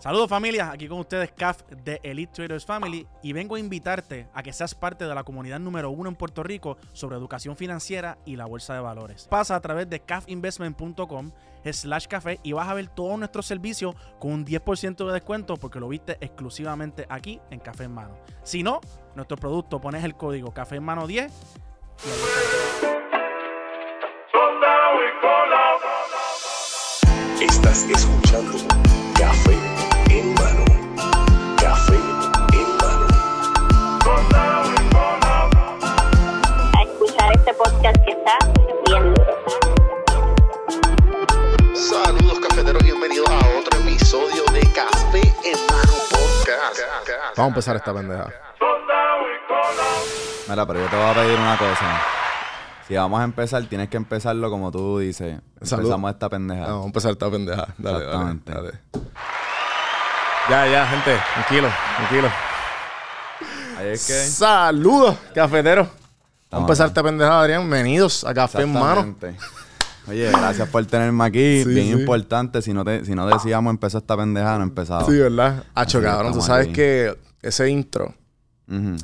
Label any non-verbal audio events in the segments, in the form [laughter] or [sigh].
Saludos familia, aquí con ustedes CAF de Elite Traders Family y vengo a invitarte a que seas parte de la comunidad número uno en Puerto Rico sobre educación financiera y la bolsa de valores. Pasa a través de cafinvestment.com slash café y vas a ver todos nuestros servicios con un 10% de descuento porque lo viste exclusivamente aquí en Café en Mano. Si no, nuestro producto pones el código Café en Mano 10 y Estás escuchando bienvenidos a otro episodio de Café en mano podcast. Vamos a empezar esta pendeja. Mira, pero yo te voy a pedir una cosa. Si vamos a empezar, tienes que empezarlo como tú dices. Salud. Empezamos esta pendeja. Vamos a empezar esta pendeja. Dale, dale, Exactamente. dale. Ya, ya, gente. Tranquilo, tranquilo. Ahí es que. Saludos, cafeteros. Vamos a empezar esta pendejada, Adrián. Bienvenidos a Café en Mano. Oye, gracias por tenerme aquí. Sí, Bien sí. importante. Si no, te, si no decíamos empezar esta pendeja, no empezaba. Sí, ¿verdad? Así que cabrón. Tú sabes aquí. que ese intro,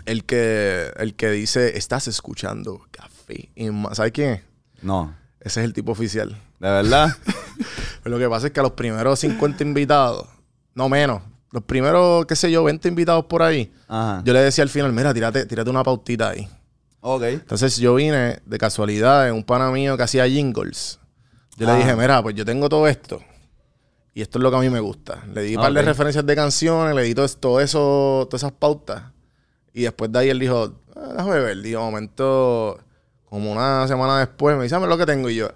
el que, el que dice, estás escuchando Café. ¿Sabes quién es? No. Ese es el tipo oficial. De verdad. [laughs] Pero lo que pasa es que a los primeros 50 invitados, no menos, los primeros, qué sé yo, 20 invitados por ahí, Ajá. yo le decía al final, mira, tírate, tírate una pautita ahí. Ok. Entonces yo vine de casualidad en un pana mío que hacía jingles. Yo Ah. le dije, mira, pues yo tengo todo esto. Y esto es lo que a mí me gusta. Le di un par de referencias de canciones, le di todo, eso- todo eso, todas esas pautas. Y después de ahí él dijo, ah, déjame ver. De momento, como una semana después, me dice, "Dame lo que tengo. Y yo,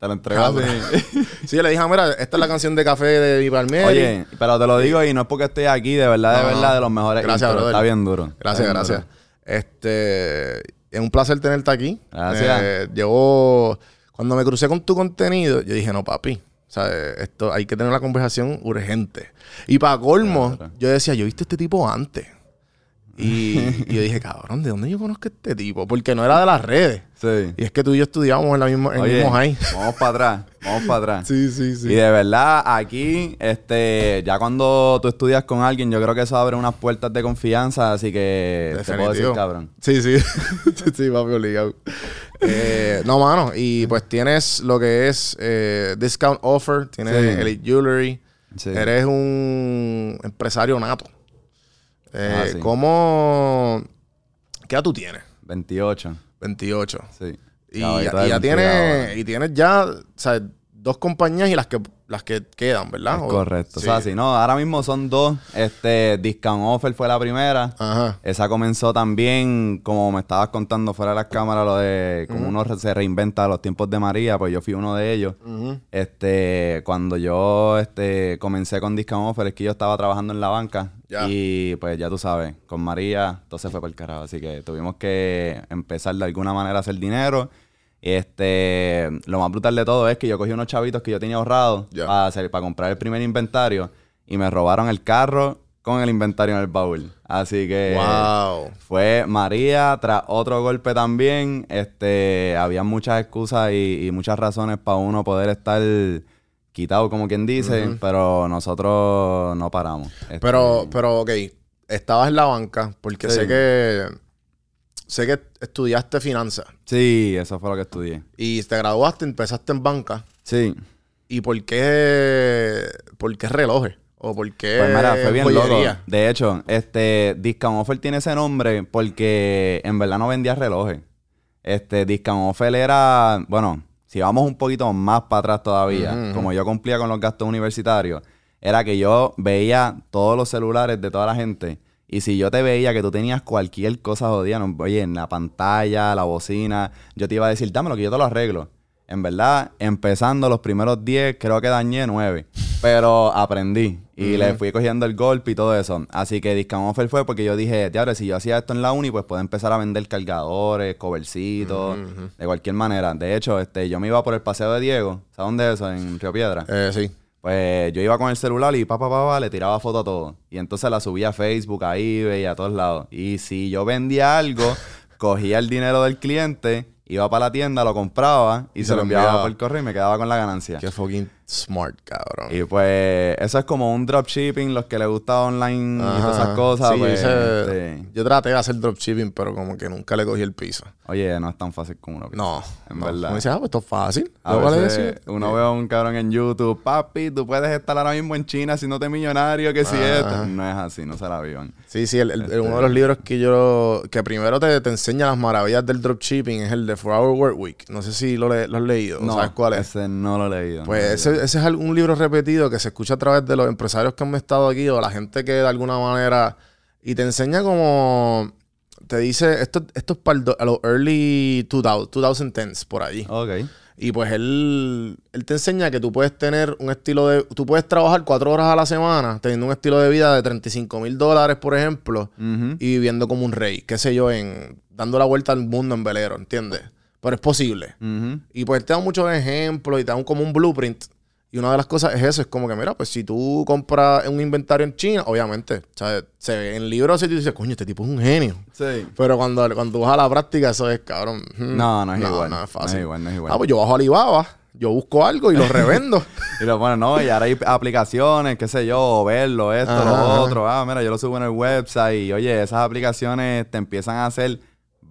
Te lo entregaste. Cabrón. [laughs] sí, yo le dije, "Ah, mira, esta es la canción de café de Di Palmieri. Oye, pero te lo digo y no es porque estoy aquí, de verdad, de No, verdad, de los mejores. Gracias, intros. brother. Está bien duro. Gracias, bien gracias. duro. Este, es un placer tenerte aquí. Gracias. Eh, llevo, cuando me crucé con tu contenido, yo dije, no, papi. O sea, esto hay que tener una conversación urgente. Y para colmo, Claro. yo decía, yo he visto a este tipo antes. Y, y yo dije, cabrón, ¿de dónde yo conozco a este tipo? Porque no era de las redes. Sí. Y es que tú y yo estudiábamos en, la misma, en el Oye, mismo high. vamos para atrás, vamos para atrás. Sí, sí, sí. Y de verdad, aquí, este, ya cuando tú estudias con alguien, yo creo que eso abre unas puertas de confianza, así que te puedo decir, cabrón. Sí, sí. [laughs] sí, sí, papi, obligado. Eh, no, mano. Y pues tienes lo que es eh, discount offer, tienes Sí. Elite Jewelry. Sí. Eres un empresario nato. Eh, Ah, sí. ¿Cómo... ¿Qué edad tú tienes? 28, 28. sí. Y, Caballito y ya tienes, ahora. y tienes ya, o sea, dos compañías y las que, las que quedan, ¿verdad? Es correcto. sí. O sea, si no, ahora mismo son dos. Este, Discount Offer fue la primera. Ajá. Esa comenzó también, como me estabas contando fuera de las cámaras, lo de cómo uno re- se reinventa los tiempos de María, pues yo fui uno de ellos. Ujú. Este, cuando yo este, comencé con Discount Offer, es que yo estaba trabajando en la banca. Ya. Y pues ya tú sabes, con María, se fue por el carajo. Así que tuvimos que empezar de alguna manera a hacer dinero. Este, lo más brutal de todo es que yo cogí unos chavitos que yo tenía ahorrados para, hacer, para comprar el primer inventario y me robaron el carro con el inventario en el baúl. Así que Wow. fue María tras otro golpe también. Este, había muchas excusas y, y muchas razones para uno poder estar quitado, como quien dice, pero nosotros no paramos. Este, Pero, pero, ok, estabas en la banca porque Sí. sé que sé que estudiaste finanzas sí, eso fue lo que estudié. y te graduaste, empezaste en banca. Sí. ¿Y por qué, por qué relojes? ¿O por qué Pues mira, fue bien loco. De hecho, este Discount Offer tiene ese nombre porque en verdad no vendía relojes. Este Discount Offer era, bueno, si vamos un poquito más para atrás todavía, como yo cumplía con los gastos universitarios, era que yo veía todos los celulares de toda la gente y si yo te veía que tú tenías cualquier cosa jodida, no, oye, en la pantalla, la bocina, yo te iba a decir, dámelo que yo te lo arreglo. En verdad, empezando los primeros 10, creo que dañé 9. Pero aprendí. Y le fui cogiendo el golpe y todo eso. Así que Discount Offer fue porque yo dije, diablo, si yo hacía esto en la uni, pues puedo empezar a vender cargadores, covercitos, de cualquier manera. De hecho, este, yo me iba por el paseo de Diego. ¿Sabes dónde es eso? En Río Piedra. Eh, sí. Pues yo iba con el celular y papá, papá, le tiraba foto a todo. Y entonces la subía a Facebook, a eBay, a todos lados. Y si yo vendía algo, [laughs] cogía el dinero del cliente, iba para la tienda, lo compraba y, se lo enviaba, por correo y me quedaba con la ganancia. Qué fucking smart, cabrón. Y pues eso es como un dropshipping, los que les gusta online y todas esas cosas. Sí, pues, este, Yo traté de hacer dropshipping, pero como que nunca le cogí el piso. oye, no es tan fácil como uno piensa. No, En no. verdad. Me dice, ah, pues esto es fácil. A veces decía, uno ve a un cabrón en YouTube, papi, tú puedes estar ahora mismo en China siéndote millonario, que si esto. No es así, no se la vivan. Sí, sí, el- Este uno de los libros que yo, que primero te, te enseña las maravillas del dropshipping es el de 4 Hour Work Week. No sé si lo, le- lo has leído, No, ¿sabes cuál es? Ese no lo he leído. Pues no ese. Ese es un libro repetido que se escucha a través de los empresarios que han estado aquí o la gente que de alguna manera y te enseña como te dice esto, esto es para a los early 2000, 2010s por allí. Ok. Y pues él, él te enseña que tú puedes tener un estilo de... Tú puedes trabajar cuatro horas a la semana teniendo un estilo de vida de 35 mil dólares, por ejemplo, y viviendo como un rey, qué sé yo, en dando la vuelta al mundo en velero, ¿entiendes? Pero es posible. Y pues él te da muchos ejemplos y te da un, como un blueprint. Y una de las cosas es eso, es como que, mira, pues si tú compras un inventario en China, obviamente, ¿sabes? Se ve en libros y tú dices, coño, este tipo es un genio. Sí. Pero cuando, cuando vas a la práctica, eso es, cabrón. hmm, No, no es igual. No es fácil. No es igual, no es igual. Ah, pues yo bajo Alibaba, yo busco algo y lo [laughs] revendo. Y lo bueno, no, y ahora hay aplicaciones, qué sé yo, verlo, esto, Ajá, lo ajá. otro. Ah, mira, yo lo subo en el website y oye, esas aplicaciones te empiezan a hacer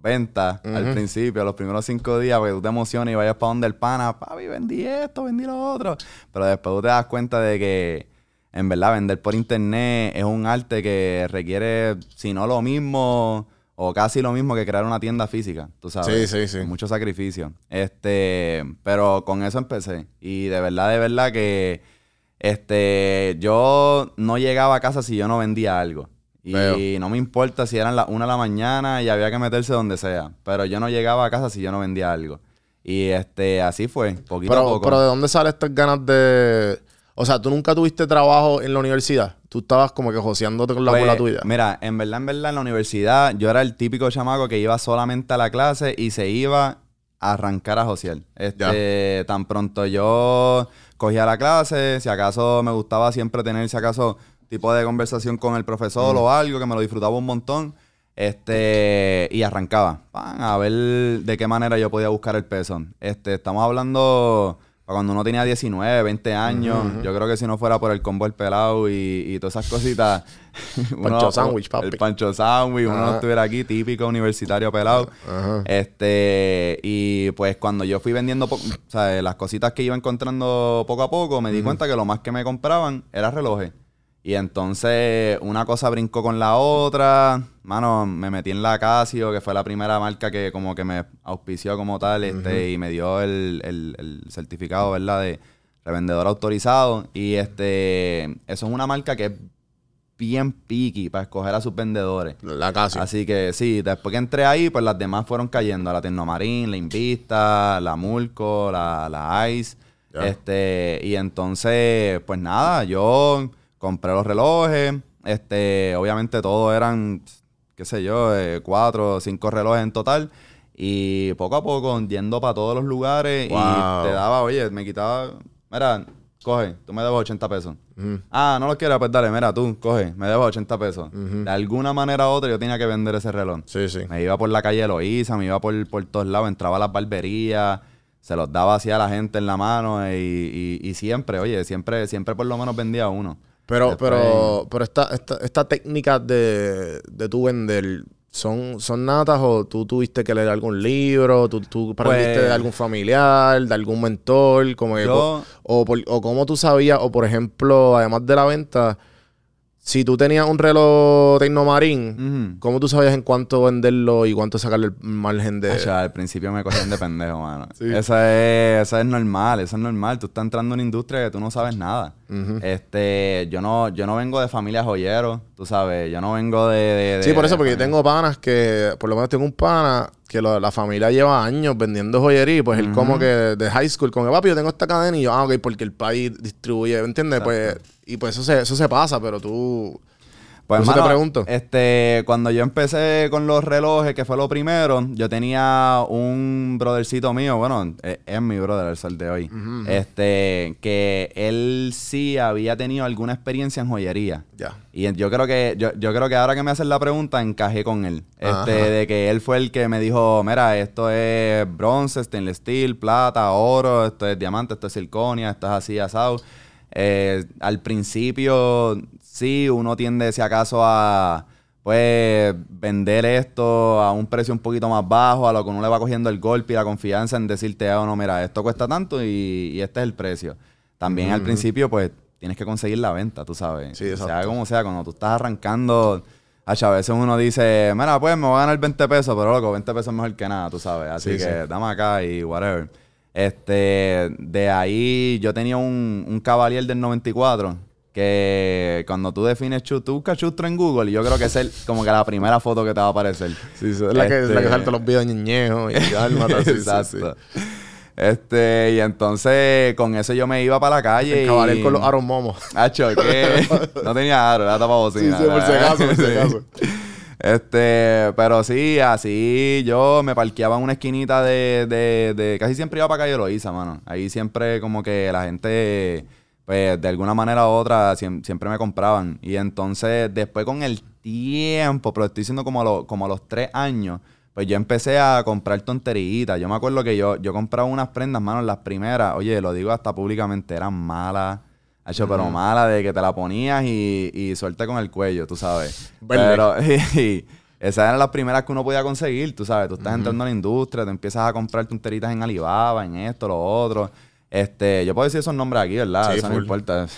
ventas al principio, los primeros cinco días, porque tú te emocionas y vayas para donde el pana, papi, vendí esto, vendí lo otro. Pero después tú te das cuenta de que en verdad vender por internet es un arte que requiere, si no lo mismo, o casi lo mismo que crear una tienda física, tú sabes. Sí, sí, sí. Mucho sacrificio. Este, pero con eso empecé. Y de verdad, de verdad que este, yo no llegaba a casa si yo no vendía algo. Y Veo. no me importa si eran las una de la mañana y había que meterse donde sea. Pero yo no llegaba a casa si yo no vendía algo. Y este, así fue, poquito a pero, poco. pero ¿de dónde salen estas ganas de...? O sea, ¿tú nunca tuviste trabajo en la universidad? Tú estabas como que joseándote con la Pues, bola tuya. Mira, en verdad, en verdad, en la universidad yo era el típico chamaco que iba solamente a la clase y se iba a arrancar a josear. Este, tan pronto yo cogía la clase, si acaso me gustaba siempre tener, si acaso, tipo de conversación con el profesor o algo que me lo disfrutaba un montón. Este, y arrancaba, pan, a ver de qué manera yo podía buscar el peso. Este, estamos hablando para cuando uno tenía 19, 20 años. Yo creo que si no fuera por el combo el pelado y, y todas esas cositas. [laughs] Pancho sándwich, papi. El pancho sándwich, uno no estuviera aquí, típico universitario pelado. Ajá. Este, y pues cuando yo fui vendiendo o sea, las cositas que iba encontrando poco a poco, me di cuenta que lo más que me compraban era relojes. Y entonces una cosa brincó con la otra. Mano, me metí en la Casio, que fue la primera marca que como que me auspició como tal, este, y me dio el, el- el certificado, ¿verdad? De revendedor autorizado. Y este, eso es una marca que es bien picky para escoger a sus vendedores. La casi. Así que sí, después que entré ahí, pues las demás fueron cayendo. La Tecnomarín, la Invista, la Mulco, la, la Ice. Este, y entonces, pues nada, yo compré los relojes. Este, obviamente todos eran, qué sé yo, eh, cuatro o cinco relojes en total. Y poco a poco, yendo para todos los lugares. Wow. Y te daba, oye, me quitaba, mira, coge, tú me debes 80 pesos. Ah, no lo quieres, pues dale, mira, tú, coge, me debes 80 pesos. De alguna manera u otra yo tenía que vender ese reloj. Sí, sí. Me iba por la calle Loíza, me iba por, por todos lados, entraba a las barberías, se los daba así a la gente en la mano y, y- y siempre, oye, siempre, siempre por lo menos vendía uno. Pero, Después- pero, pero esta, esta, esta técnica de, de tu vender, ¿son, ¿son natas o tú tuviste que leer algún libro? ¿Tú, tú aprendiste Pues- de algún familiar, de algún mentor? Como que Yo- o, por- o cómo tú sabías, o por ejemplo, además de la venta, si tú tenías un reloj Tecnomarín, Ujú. ¿cómo tú sabías en cuánto venderlo y cuánto sacarle el margen de...? Acha, al principio me cogían de pendejo, mano. [laughs] Sí. Eso, es, eso es normal, eso es normal. Tú estás entrando en una industria que tú no sabes nada. Este, yo no, yo no vengo de familia joyero, tú sabes, yo no vengo de... de- Sí, por eso, porque yo tengo panas que, por lo menos tengo un pana que lo- la familia lleva años vendiendo joyería, pues él como que de high school, como que papi, yo tengo esta cadena y yo, ah, ok, porque el país distribuye, ¿entiendes? Pues, y pues eso se, eso se pasa, pero tú... Pues, eso te pregunto. Este, cuando yo empecé con los relojes, que fue lo primero, yo tenía un brothercito mío, bueno, es, es mi brother el sol de hoy, este, que él sí había tenido alguna experiencia en joyería. Ya. Y yo creo que, yo, yo creo que ahora que me hacen la pregunta, encajé con él. Este, de que él fue el que me dijo, mira, esto es bronce, stainless steel, plata, oro, esto es diamante, esto es circonia, esto es así, asado. Eh, al principio, sí, uno tiende, si acaso, a pues vender esto a un precio un poquito más bajo, a lo que uno le va cogiendo el golpe y la confianza en decirte, ah, no, mira, esto cuesta tanto y, y este es el precio. También al principio, pues, tienes que conseguir la venta, tú sabes. Sí, Sea exacto. como sea, cuando tú estás arrancando, a veces uno dice, mira, pues me voy a ganar 20 pesos, pero loco, 20 pesos es mejor que nada, tú sabes. Así Sí, que sí. dame acá y whatever. Este, de ahí yo tenía un, un Cavalier del 94 que cuando tú defines chustro, tú buscas chustro en Google y yo creo que es el, como que la primera foto que te va a aparecer. Sí, sí, es la que, la que Este- salta los videos de ñeñejo y alma, [laughs] así, sí, Exacto. sí. Este, y entonces con eso yo me iba para la calle. El y... caballero con los aros momos. Hacho, que [laughs] no tenía aro, era Sí, tapabocina. sí, por si acaso, por si Sí. [laughs] acaso. Este, pero sí, así yo me parqueaba en una esquinita de, de, de casi siempre iba para calle Loíza, mano. Ahí siempre como que la gente, pues de alguna manera u otra, siem- siempre me compraban. Y entonces después con el tiempo, pero estoy diciendo como como los tres años, pues yo empecé a comprar tonteritas. Yo me acuerdo que yo, yo compraba unas prendas, mano, las primeras, oye, lo digo hasta públicamente, eran malas. Hacho, pero mala de que te la ponías y, y suerte con el cuello, tú sabes. Pero [laughs] y, esas eran las primeras que uno podía conseguir, tú sabes. Tú estás entrando a la industria, te empiezas a comprar tonteritas en Alibaba, en esto, lo otro. Este, yo puedo decir esos nombres aquí, ¿verdad? Sí, Eso no full. importa. [laughs]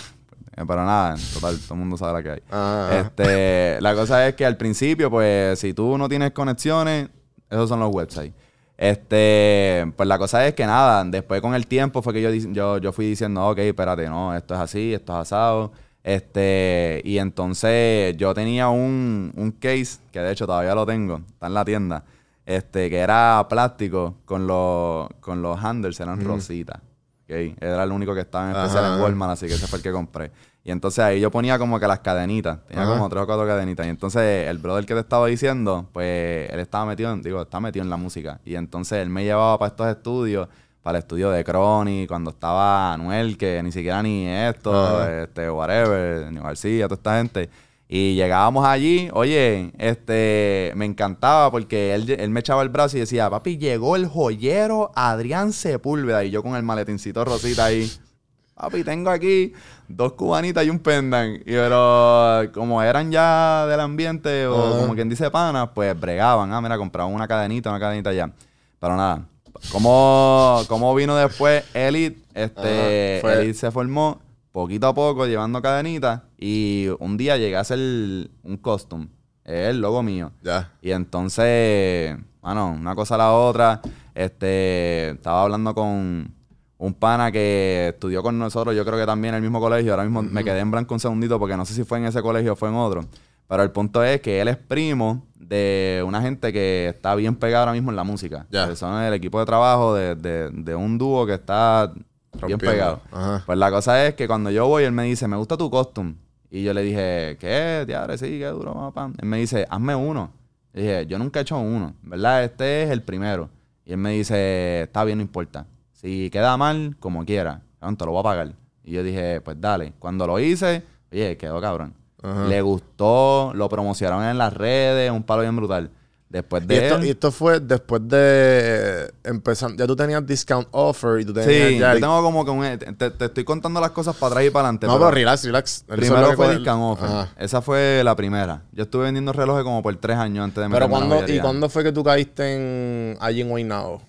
Eh, Pero nada, en total, todo el mundo sabe la que hay. Ah. Este, la cosa es que al principio, pues, si tú no tienes conexiones, esos son los websites. Este, pues la cosa es que nada, después con el tiempo fue que yo, yo, yo fui diciendo, ok, espérate, no, esto es así, esto es asado. Este, y entonces yo tenía un, un case, que de hecho todavía lo tengo, está en la tienda, este, que era plástico con los, con los handles, eran rositas. ok. Era el único que estaba en especial Ajá. en Walmart, así que ese fue el que compré. Y entonces ahí yo ponía como que las cadenitas. Tenía Ajá. como tres o cuatro cadenitas. Y entonces el brother que te estaba diciendo, pues él estaba metido, en, digo, está metido en la música. Y entonces él me llevaba para estos estudios, para el estudio de Crony, cuando estaba Anuel, que ni siquiera ni esto, Ajá. este, whatever, ni García, toda esta gente. Y llegábamos allí, oye, este, me encantaba porque él, él me echaba el brazo y decía, papi, llegó el joyero Adrián Sepúlveda. Y yo con el maletincito rosita ahí. Papi, tengo aquí dos cubanitas y un pendant. Y pero como eran ya del ambiente o como quien dice pana, pues bregaban. Ah, mira, compraban una cadenita, una cadenita ya. Pero nada. ¿Cómo, cómo vino después Elite? Este, fue- Elite se formó poquito a poco llevando cadenitas. Y un día llegué a hacer un costume. Es el logo mío. Ya. Y entonces, bueno, una cosa a la otra, este, estaba hablando con un pana que estudió con nosotros, yo creo que también en el mismo colegio, ahora mismo me quedé en blanco un segundito porque no sé si fue en ese colegio o fue en otro, pero el punto es que él es primo de una gente que está bien pegada ahora mismo en la música. Son el equipo de trabajo de, de- de un dúo que está bien pegado. Ajá. Pues la cosa es que cuando yo voy, él me dice, me gusta tu costume. Y yo le dije, ¿qué? Diadre, sí, qué duro, papá. Él me dice, hazme uno. Y dije, yo nunca he hecho uno, ¿verdad? Este es el primero. Y él me dice, está bien, no importa. Si queda mal, como quiera, te lo voy a pagar. Y yo dije, pues dale. Cuando lo hice, oye, quedó cabrón. Ajá. Le gustó, lo promocionaron en las redes, un palo bien brutal. Después Y de esto, él- y esto fue después de empezar. Ya tú tenías discount offer y tú tenías. Sí, ya yo el- tengo como que un... Te, te estoy contando las cosas para atrás y para adelante. No, pero relax, relax. Lo Primero fue Discount Offer. Ajá. Esa fue la primera. Yo estuve vendiendo relojes como por tres años antes de Pero meterme la cuando, ¿y cuándo fue que tú caíste en allí en Guaynabo?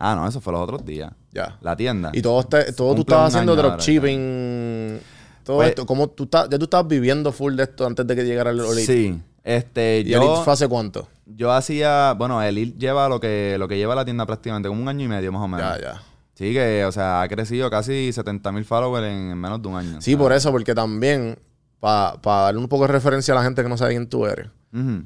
Ah, no, eso fue los otros días. Ya. La tienda. Y todo, este, todo tú estabas haciendo dropshipping. Todo Pues- esto. ¿Cómo tú estás, ya tú estabas viviendo full de esto antes de que llegara el Elite? Sí. Este, ¿Y yo, Elite fue hace cuánto? yo hacía... Bueno, Elite lleva lo que, lo que lleva la tienda prácticamente, como un año y medio más o menos. Ya, ya. Sí, que, o sea, ha crecido casi 70 mil followers en, en menos de un año. Sí, por eso, porque también, para darle un poco de referencia a la gente que no sabe quién tú eres, Ujú.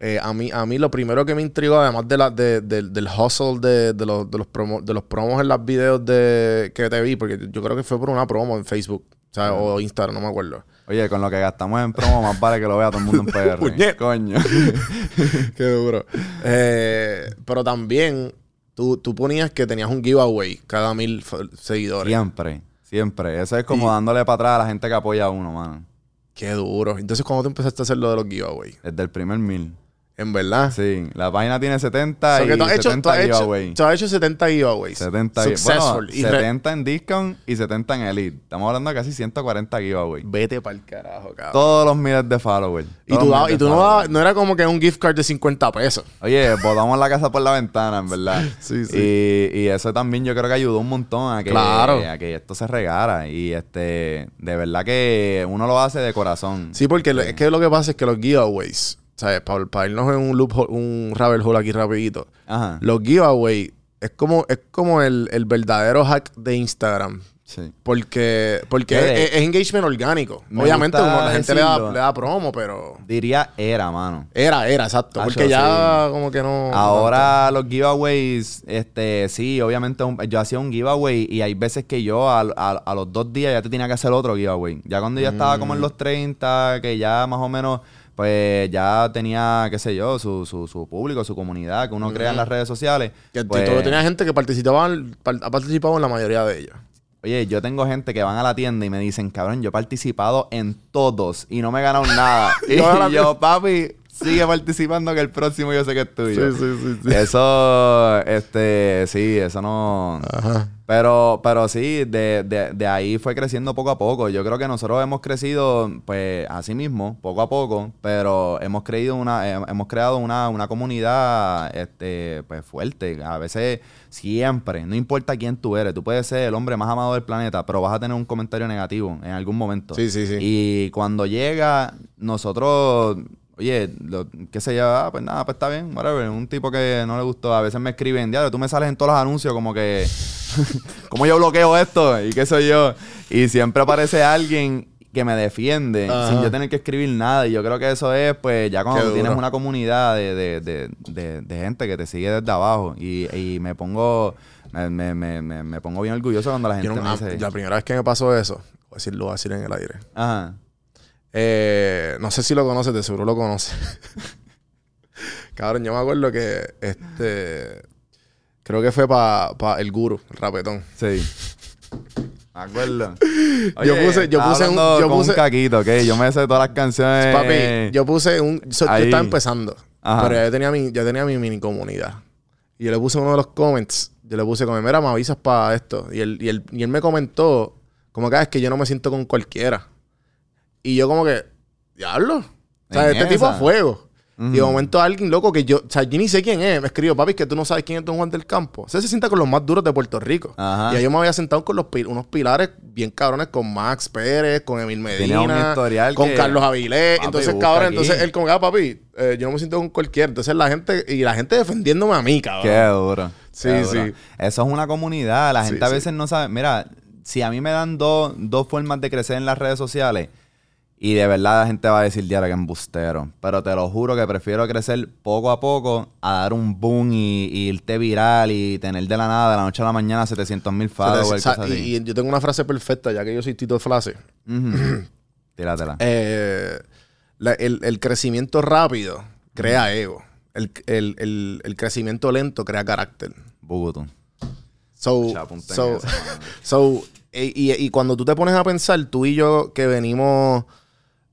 Eh, a, mí, a mí lo primero que me intrigó, además de la, de- del- del hustle de, de los, de, los promo- de los promos en las videos de, que te vi, porque yo creo que fue por una promo en Facebook, o, sea, o Instagram, no me acuerdo. Oye, con lo que gastamos en promo, más vale que lo vea todo el mundo en [laughs] PR. Coño. [laughs] Qué duro. Eh, pero también tú, tú ponías que tenías un giveaway cada mil seguidores. Siempre, siempre. Eso es como Y- dándole para atrás a la gente que apoya a uno, mano. Qué duro. Entonces, ¿cuándo tú empezaste a hacer lo de los giveaways? Desde el primer mil. En verdad. Sí, la página tiene 70 So y que tú has hecho, 70 tú has hecho, tú has hecho 70 giveaways. 70 Successful. Bueno, Y re- 70 en discount y 70 en elite. Estamos hablando de casi 140 giveaway. Vete para el carajo, cabrón. Todos los miles de followers. y tú, y tú no, era como que un gift card de 50 pesos. Oye, botamos la casa por la ventana, en verdad. [laughs] Sí, sí. Y, y eso también yo creo que ayudó un montón a que, Claro. a que esto se regara. Y este, de verdad que uno lo hace de corazón. Sí, porque lo- es que lo que pasa es que los giveaways, ¿sabes? Para, para irnos en un loop, un rabbit hole aquí rapidito. Ajá. Los giveaways es como, es como el, el verdadero hack de Instagram. Sí. Porque, porque Fede, es, es engagement orgánico. me Obviamente uno- la gente le da, le da promo, pero... Diría era, mano. Era, era, exacto. Porque ya sí. como que no... Ahora los giveaways, este, sí, obviamente un- yo hacía un giveaway y hay veces que yo a, a- a los dos días ya te tenía que hacer otro giveaway. Ya cuando ya estaba como Mm. en los 30, que ya más o menos, pues ya tenía, qué sé yo, su, su, su público, su comunidad que uno crea en las redes sociales. Que pues, tú tenías gente que participaba, ha participado en la mayoría de ellos. Oye, yo tengo gente que van a la tienda y me dicen, cabrón, yo he participado en todos y no me he ganado nada. [laughs] y [laughs] yo, papi, sigue participando que el próximo yo sé que es tuyo. Sí, sí, sí, sí. Eso, este, sí, eso no. Ajá. Pero, pero sí, de, de, de ahí fue creciendo poco a poco. Yo creo que nosotros hemos crecido, pues, así mismo, poco a poco, pero hemos creído una, eh, hemos creado una, una comunidad, este, pues, fuerte. A veces, siempre, no importa quién tú eres, tú puedes ser el hombre más amado del planeta, pero vas a tener un comentario negativo en algún momento. Sí, sí, sí. Y cuando llega, nosotros, oye, lo, qué sé yo, ah, pues nada, pues está bien, whatever. Un tipo que no le gustó, a veces me escriben, diablo, tú me sales en todos los anuncios como que, [laughs] ¿cómo yo bloqueo esto? ¿Y qué soy yo? Y siempre aparece alguien que me defiende Ajá. sin yo tener que escribir nada. Y yo creo que eso es, pues, ya cuando tienes una comunidad de, de, de, de, gente que te sigue desde abajo. Y, y me pongo... Me, me, me, pongo bien orgulloso cuando la gente no- me dice... la primera vez que me pasó eso, voy a decirlo, en el aire. Ajá. Eh, no sé si lo conoces, de seguro lo conoces. [laughs] Cabrón, yo me acuerdo que este. Creo que fue para el guru, el rapetón. Sí. Me acuerdo. [laughs] Yo puse- yo puse un- yo con puse- un caquito, ¿ok? Yo me sé todas las canciones. Papi, yo puse un. so- yo estaba empezando. Ajá. Pero ya tenía, mi, ya tenía mi mini comunidad. Y yo le puse uno de los comments. Yo le puse como, mira, me avisas para esto. Y él, y, él, y él me comentó, como que "Ah, es que yo no me siento con cualquiera. Y yo como que, diablo. O sea, este tipo a fuego. Y de momento alguien loco que yo, o sea, yo ni sé quién es, me escribió, papi, es que tú no sabes quién es Don Juan del Campo. Ese se sienta con los más duros de Puerto Rico. Ajá. Y ahí yo me había sentado con los pil- unos pilares bien cabrones con Max Pérez, con Emil Medina, con que- Carlos Avilés. Papi, entonces, cabrón, aquí. entonces él como, ah, papi, eh, yo no me siento con cualquiera. Entonces la gente, y la gente defendiéndome a mí, cabrón. Qué duro. Sí, Qué duro. sí. Eso es una comunidad. La Sí, gente a sí. veces no sabe. Mira, si a mí me dan dos, dos formas de crecer en las redes sociales, y de verdad la gente va a decir, diario que embustero. Pero te lo juro que prefiero crecer poco a poco a dar un boom y, y irte viral y tener de la nada, de la noche a la mañana, 700 mil O followers. y, y yo tengo una frase perfecta, ya que yo soy Tito Flase. Ujú. [clears throat] Tíratela. Eh, la- el, el crecimiento rápido crea ego. El, el- el- el crecimiento lento crea carácter. Bugutu. So, so, so, y, y- y cuando tú te pones a pensar, tú y yo que venimos,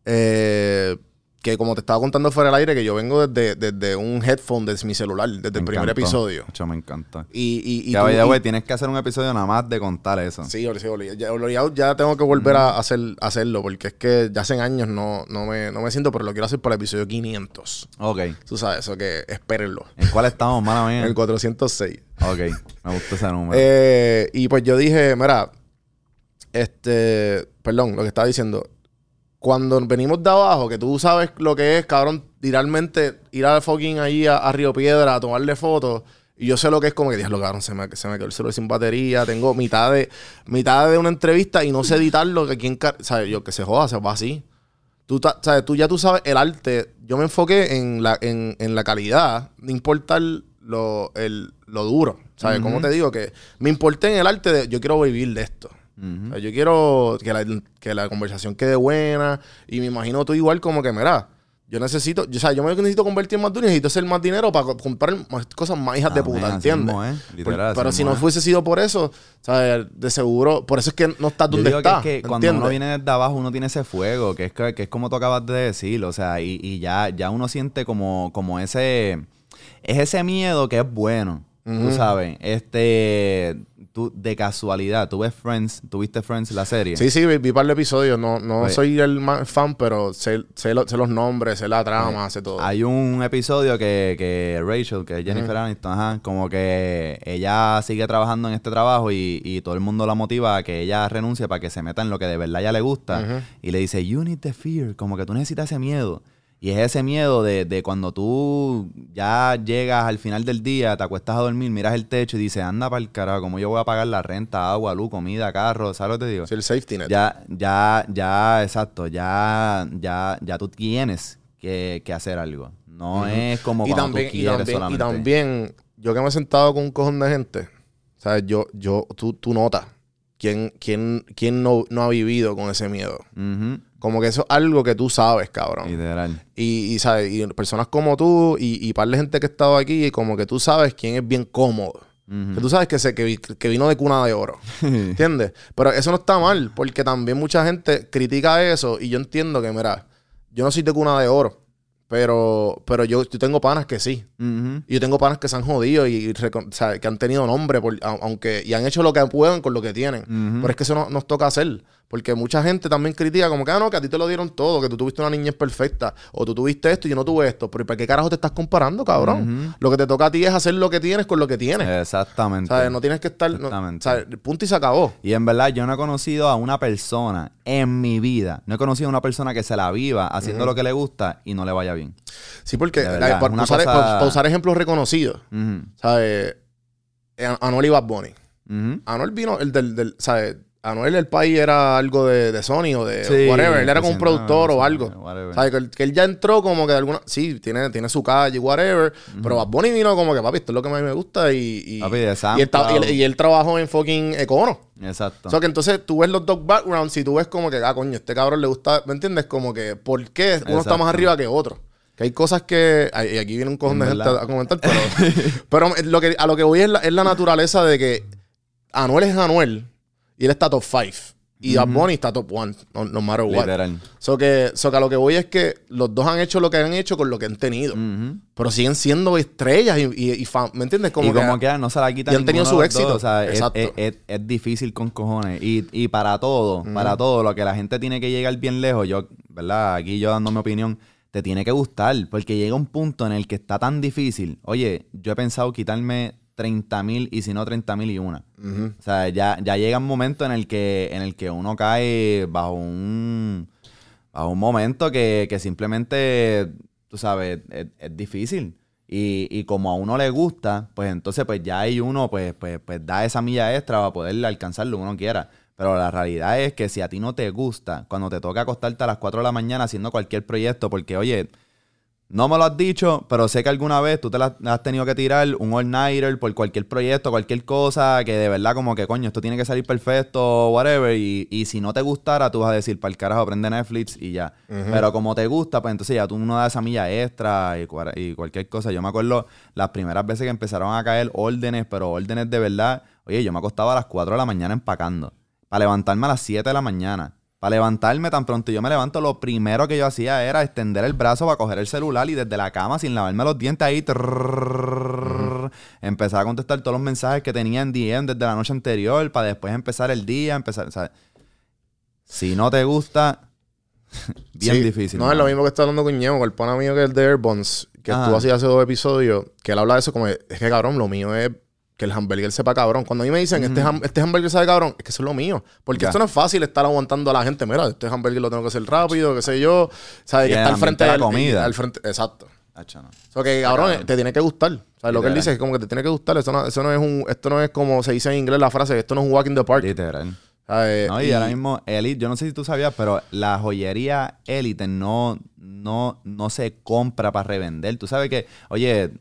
eh, que como te estaba contando fuera del aire, que yo vengo desde, desde un headphone desde mi celular, desde el Me primer encantó. episodio. Mucho me encanta. Y, y, y Que tú- güey, tienes que hacer un episodio nada más de contar eso. Sí, sí, ya, ya tengo que volver a, hacer, hacerlo, porque es que ya hace años no, no, me, no me siento, pero lo quiero hacer para el episodio 500. Ok. Tú sabes, eso que espérenlo. ¿En cuál estamos, mala [laughs] mía? El 406. Ok, me gusta ese número. Eh, y pues yo dije, mira, este, perdón, lo que estaba diciendo, cuando venimos de abajo, que tú sabes lo que es, cabrón, literalmente ir a fucking ahí a, a Río Piedra a tomarle fotos Y yo sé lo que es como que, Dios, lo cabrón, se me, se me quedó el celular sin batería. Tengo mitad de, mitad de una entrevista y no sé editarlo. Que quien, ¿sabes? Yo, que se joda, se va así. Tú, ¿sabes? tú ya tú sabes el arte. Yo me enfoqué en la, en, en la calidad, no importar lo, el, lo duro. ¿Sabes? Como te digo, que me importé en el arte de yo quiero vivir de esto. O sea, yo quiero que la, que la conversación quede buena. Y me imagino tú igual como que, mira, yo necesito, yo, o sea, yo me necesito convertir más duro y necesito hacer más dinero para co- comprar más cosas más hijas de Amén, puta, así ¿entiendes? mismo Por- literal, así pero si mismo no es. fuese sido por eso, ¿sabes? De seguro, por eso es que no estás donde que estás. es que cuando uno viene desde abajo, uno tiene ese fuego, que es, que, que es como tú acabas de decir, o sea, y, y ya, ya uno siente como, como ese, es ese miedo que es bueno, tú sabes, este, tú, de casualidad, tú ves Friends, tú viste Friends, la serie. Sí, sí, vi, vi par de episodios. No, no Pues- soy el más fan, pero sé, sé, lo- sé los nombres, sé la trama, sé todo. Hay un episodio que, que Rachel, que es Jennifer Aniston, ajá, como que ella sigue trabajando en este trabajo y, y todo el mundo la motiva a que ella renuncie para que se meta en lo que de verdad a ella le gusta. Y le dice, you need the fear, como que tú necesitas ese miedo. Y es ese miedo de, de cuando tú ya llegas al final del día, te acuestas a dormir, miras el techo y dices, anda para el carajo, como yo voy a pagar la renta, agua, luz, comida, carro, ¿sabes lo que te digo? Sí, el safety net. Ya, ya, ya, exacto, ya, ya, ya tú tienes que, que hacer algo. No es como y cuando también, tú y quieres también, y solamente. también, yo que me he sentado con un cojón de gente, ¿sabes? Yo, yo, tú, tú notas quién, quién, quién no, no ha vivido con ese miedo. Ujú, Como que eso es algo que tú sabes, cabrón. Literal. Y, y, ¿sabes? Y personas como tú y, y par de gente que ha estado aquí, como que tú sabes quién es bien cómodo. Que tú sabes que, se, que, vi- que vino de cuna de oro. [laughs] ¿Entiendes? Pero eso no está mal, porque también mucha gente critica eso y yo entiendo que, mira, yo no soy de cuna de oro, pero, pero yo, yo tengo panas que sí. Y yo tengo panas que se han jodido y, y recon- o sea, que han tenido nombre por- aunque, y han hecho lo que pueden con lo que tienen. Pero es que eso no, nos toca hacer. Porque mucha gente también critica como que, ah, no, que a ti te lo dieron todo, que tú tuviste una niñez perfecta, o tú tuviste esto y yo no tuve esto. Pero ¿y ¿para qué carajo te estás comparando, cabrón? Lo que te toca a ti es hacer lo que tienes con lo que tienes. Exactamente. ¿Sabes? No tienes que estar... no- Exactamente. ¿sabes? Punto y se acabó. Y en verdad, yo no he conocido a una persona en mi vida, no he conocido a una persona que se la viva haciendo lo que le gusta y no le vaya bien. Sí, porque verdad, por, una usar, cosa- ejemplos reconocidos, ¿sabes? Anuel y Bad Bunny. Anuel vino, el del, del ¿sabes? Anuel el país era algo de, de Sony o de Sí, whatever. Él era como un productor o algo. whatever. ¿Sabes? Que él, que él ya entró como que de alguna... Sí, tiene, tiene su calle, whatever. Pero Bad Bunny vino como que, papi, esto es lo que a mí me gusta y... y Papi, de y, él, ta- y, él, SoundCloud. y él trabajó en fucking Econo. Exacto. O sea, que entonces tú ves los dos backgrounds y tú ves como que, ah, coño, este cabrón le gusta... ¿Me entiendes? Como que, ¿por qué uno está más arriba que otro? Que hay cosas que... Y aquí viene un cojón de En gente a comentar, pero... [laughs] pero lo que, a lo que voy es la, es la naturaleza de que Anuel es Anuel y él está top 5. Y Bad Bunny está top 1, no, no matter what. Literal. So que, so que a lo que voy es que los dos han hecho lo que han hecho con lo que han tenido. Pero siguen siendo estrellas y, y, y fan- ¿me entiendes? Como y que, como quiera, no se la quitan y han tenido su éxito. O sea, es- es- es difícil con cojones. Y, y para todo, para todo, lo que la gente tiene que llegar bien lejos, yo, ¿verdad? Aquí yo dando mi opinión, te tiene que gustar. Porque llega un punto en el que está tan difícil. Oye, yo he pensado quitarme 30 mil y si no 30 mil y una. O sea, ya, ya llega un momento en el que, en el que uno cae bajo un, bajo un momento que, que simplemente, tú sabes, es, es difícil. Y, y como a uno le gusta, pues entonces pues ya ahí uno pues, pues, pues da esa milla extra para poder alcanzar lo que uno quiera. Pero la realidad es que si a ti no te gusta, cuando te toca acostarte a las 4 de la mañana haciendo cualquier proyecto, porque oye, no me lo has dicho, pero sé que alguna vez tú te la has tenido que tirar un all-nighter por cualquier proyecto, cualquier cosa, que de verdad como que coño, esto tiene que salir perfecto, whatever. Y, y si no te gustara, tú vas a decir, para el carajo, prende Netflix y ya. Pero como te gusta, pues entonces ya tú no das esa milla extra y, y cualquier cosa. Yo me acuerdo las primeras veces que empezaron a caer órdenes, pero órdenes de verdad. Oye, yo me acostaba a las 4 de la mañana empacando, para levantarme a las 7 de la mañana. Para levantarme tan pronto yo me levanto, lo primero que yo hacía era extender el brazo para coger el celular y desde la cama, sin lavarme los dientes ahí, trrrr, empezar a contestar todos los mensajes que tenía en DM desde la noche anterior para después empezar el día, empezar, o sea, si no te gusta, bien difícil. No, es lo mismo que está hablando con Ñemo, el pana mío que es el de Airbones, que Ajá. estuvo así hace dos episodios, que él habla de eso como, es que cabrón, lo mío es que el hamburger sepa cabrón. Cuando a mí me dicen, este, ham- este hamburger sabe cabrón, es que eso es lo mío. Porque Ya. esto no es fácil estar aguantando a la gente. Mira, este hamburger lo tengo que hacer rápido, qué sé yo. ¿Sabes? Que está al frente de la comida. al frente, exacto. Hacho, no. O sea, que cabrón, te tiene que gustar. O sea, lo que él dice es como que te tiene que gustar. Eso no, eso no es un, esto no es como se dice en inglés la frase, esto no es un walk in the park. Literal. ¿sabes? No, y, ahora mismo, Elite, yo no sé si tú sabías, pero la joyería Elite no, no, no se compra para revender. Tú sabes que, oye,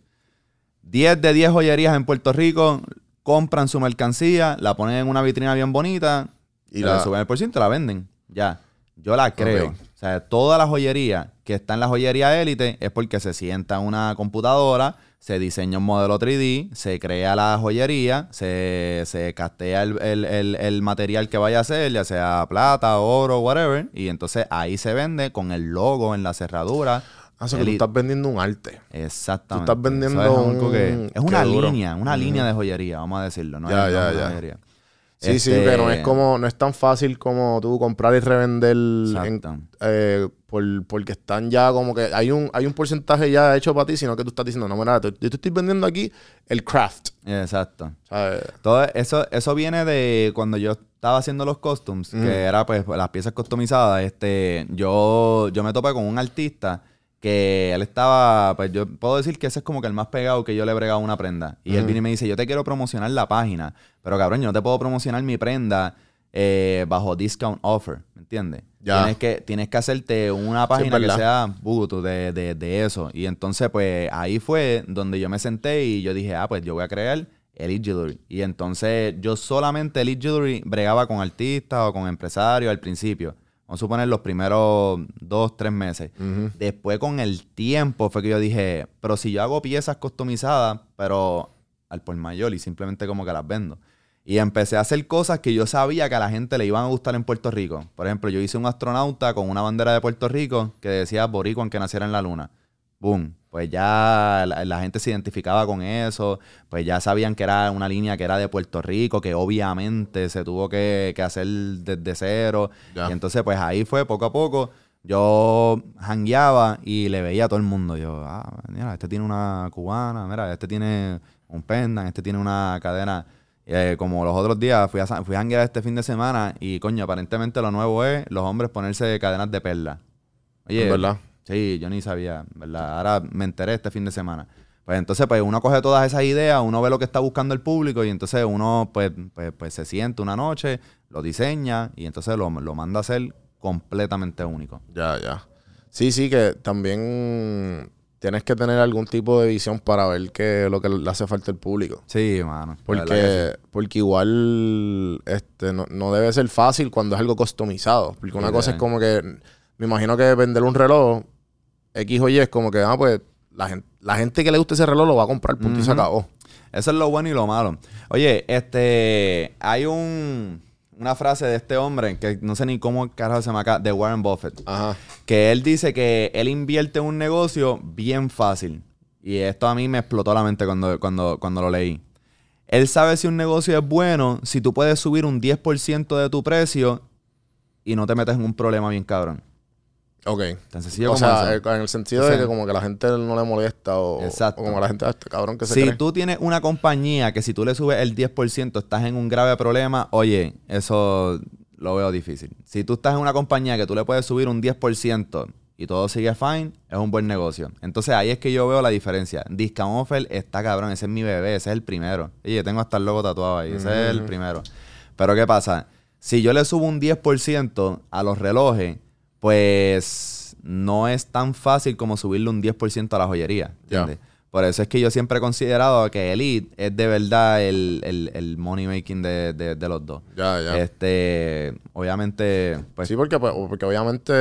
10 de 10 joyerías en Puerto Rico compran su mercancía, la ponen en una vitrina bien bonita Y la- la suben el por ciento y la venden. Ya. Yo la creo. O sea, toda la joyería que está en la joyería élite es porque se sienta en una computadora, se diseña un modelo 3D, se crea la joyería, se, se castea el, el- el- el material que vaya a ser, ya sea plata, oro, whatever, y entonces ahí se vende con el logo en la cerradura. Ah, que tú estás vendiendo un arte. Exactamente. tú estás vendiendo es, algo que- un- es una duro. línea, una línea de joyería, vamos a decirlo. No Ya, es, ya, ya. joyería. Sí, sí, Este, que no es como, no es tan fácil como tú comprar y revender en- eh, por, porque están ya como que hay un, hay un porcentaje ya hecho para ti, sino que tú estás diciendo, no, mira, yo te estoy vendiendo aquí el craft. Exacto. ¿sabes? Todo eso, eso viene de cuando yo estaba haciendo los costumes, Mm. que era pues las piezas customizadas. Este, yo, yo me topé con un artista que él estaba, pues yo puedo decir que ese es como que el más pegado que yo le he bregado una prenda. Y él viene y me dice, yo te quiero promocionar la página, pero cabrón, yo no te puedo promocionar mi prenda eh, bajo discount offer, ¿me entiendes? Ya. Tienes que, tienes que hacerte una página que sea Bugutu de, de, de eso. Y entonces, pues ahí fue donde yo me senté y yo dije, ah, pues yo voy a crear Elite Jewelry. Y entonces yo solamente Elite Jewelry bregaba con artistas o con empresarios al principio. Vamos a suponer los primeros dos, tres meses. Después con el tiempo fue que yo dije, pero si yo hago piezas customizadas, pero al por mayor y simplemente como que las vendo. Y empecé a hacer cosas que yo sabía que a la gente le iban a gustar en Puerto Rico. Por ejemplo, yo hice un astronauta con una bandera de Puerto Rico que decía Boricua aunque naciera en la luna. Boom. Pues ya la, la gente se identificaba con eso. Pues ya sabían que era una línea que era de Puerto Rico, que obviamente se tuvo que, que hacer desde cero. Y entonces, pues ahí fue poco a poco. Yo jangueaba y le veía a todo el mundo. Yo, ah, mira, este tiene una cubana, mira, este tiene un pendant, este tiene una cadena. Eh, como los otros días fui a, fui a janguear este fin de semana y, coño, aparentemente lo nuevo es los hombres ponerse cadenas de perla. Oye, verdad. Sí, yo ni sabía, ¿verdad? Ahora me enteré este fin de semana. Pues entonces, pues uno coge todas esas ideas, uno ve lo que está buscando el público y entonces uno, pues, pues, pues se siente una noche, lo diseña y entonces lo, lo manda a hacer completamente único. Ya, ya. Sí, sí, que también tienes que tener algún tipo de visión para ver qué es lo que le hace falta al público. Sí, mano. que Porque, porque igual este, no, no debe ser fácil cuando es algo customizado. Porque una Sí, cosa es como que, me imagino que vender un reloj X o Y es como que, ah, pues la gente, la gente que le guste ese reloj lo va a comprar, punto y se acabó. Eso es lo bueno y lo malo. Oye, este, hay un, una frase de este hombre que no sé ni cómo carajo se llama acá, de Warren Buffett. Ajá. que él dice que él invierte en un negocio bien fácil. Y esto a mí me explotó la mente cuando, cuando, cuando lo leí. Él sabe si un negocio es bueno si tú puedes subir un 10% de tu precio y no te metes en un problema bien cabrón. Ok. Tan sencillo o como sea, eso. eh, en el sentido O sea, de que como que la gente no le molesta o, Exacto. o como la gente, "Ah, este cabrón que se Si cree. tú tienes una compañía que si tú le subes el 10% estás en un grave problema, oye, eso lo veo difícil. Si tú estás en una compañía que tú le puedes subir un 10% y todo sigue fine, es un buen negocio. Entonces ahí es que yo veo la diferencia. Discount Offer está cabrón, ese es mi bebé, ese es el primero. Oye, tengo hasta el logo tatuado ahí, ese es el primero. Pero ¿qué pasa? Si yo le subo un 10% a los relojes, pues no es tan fácil como subirle un 10% a la joyería. ¿entiendes? Por eso es que yo siempre he considerado que Elite es de verdad el, el- el money making de, de- de los dos. Ya, ya. Este, obviamente, pues sí, porque, pues, porque obviamente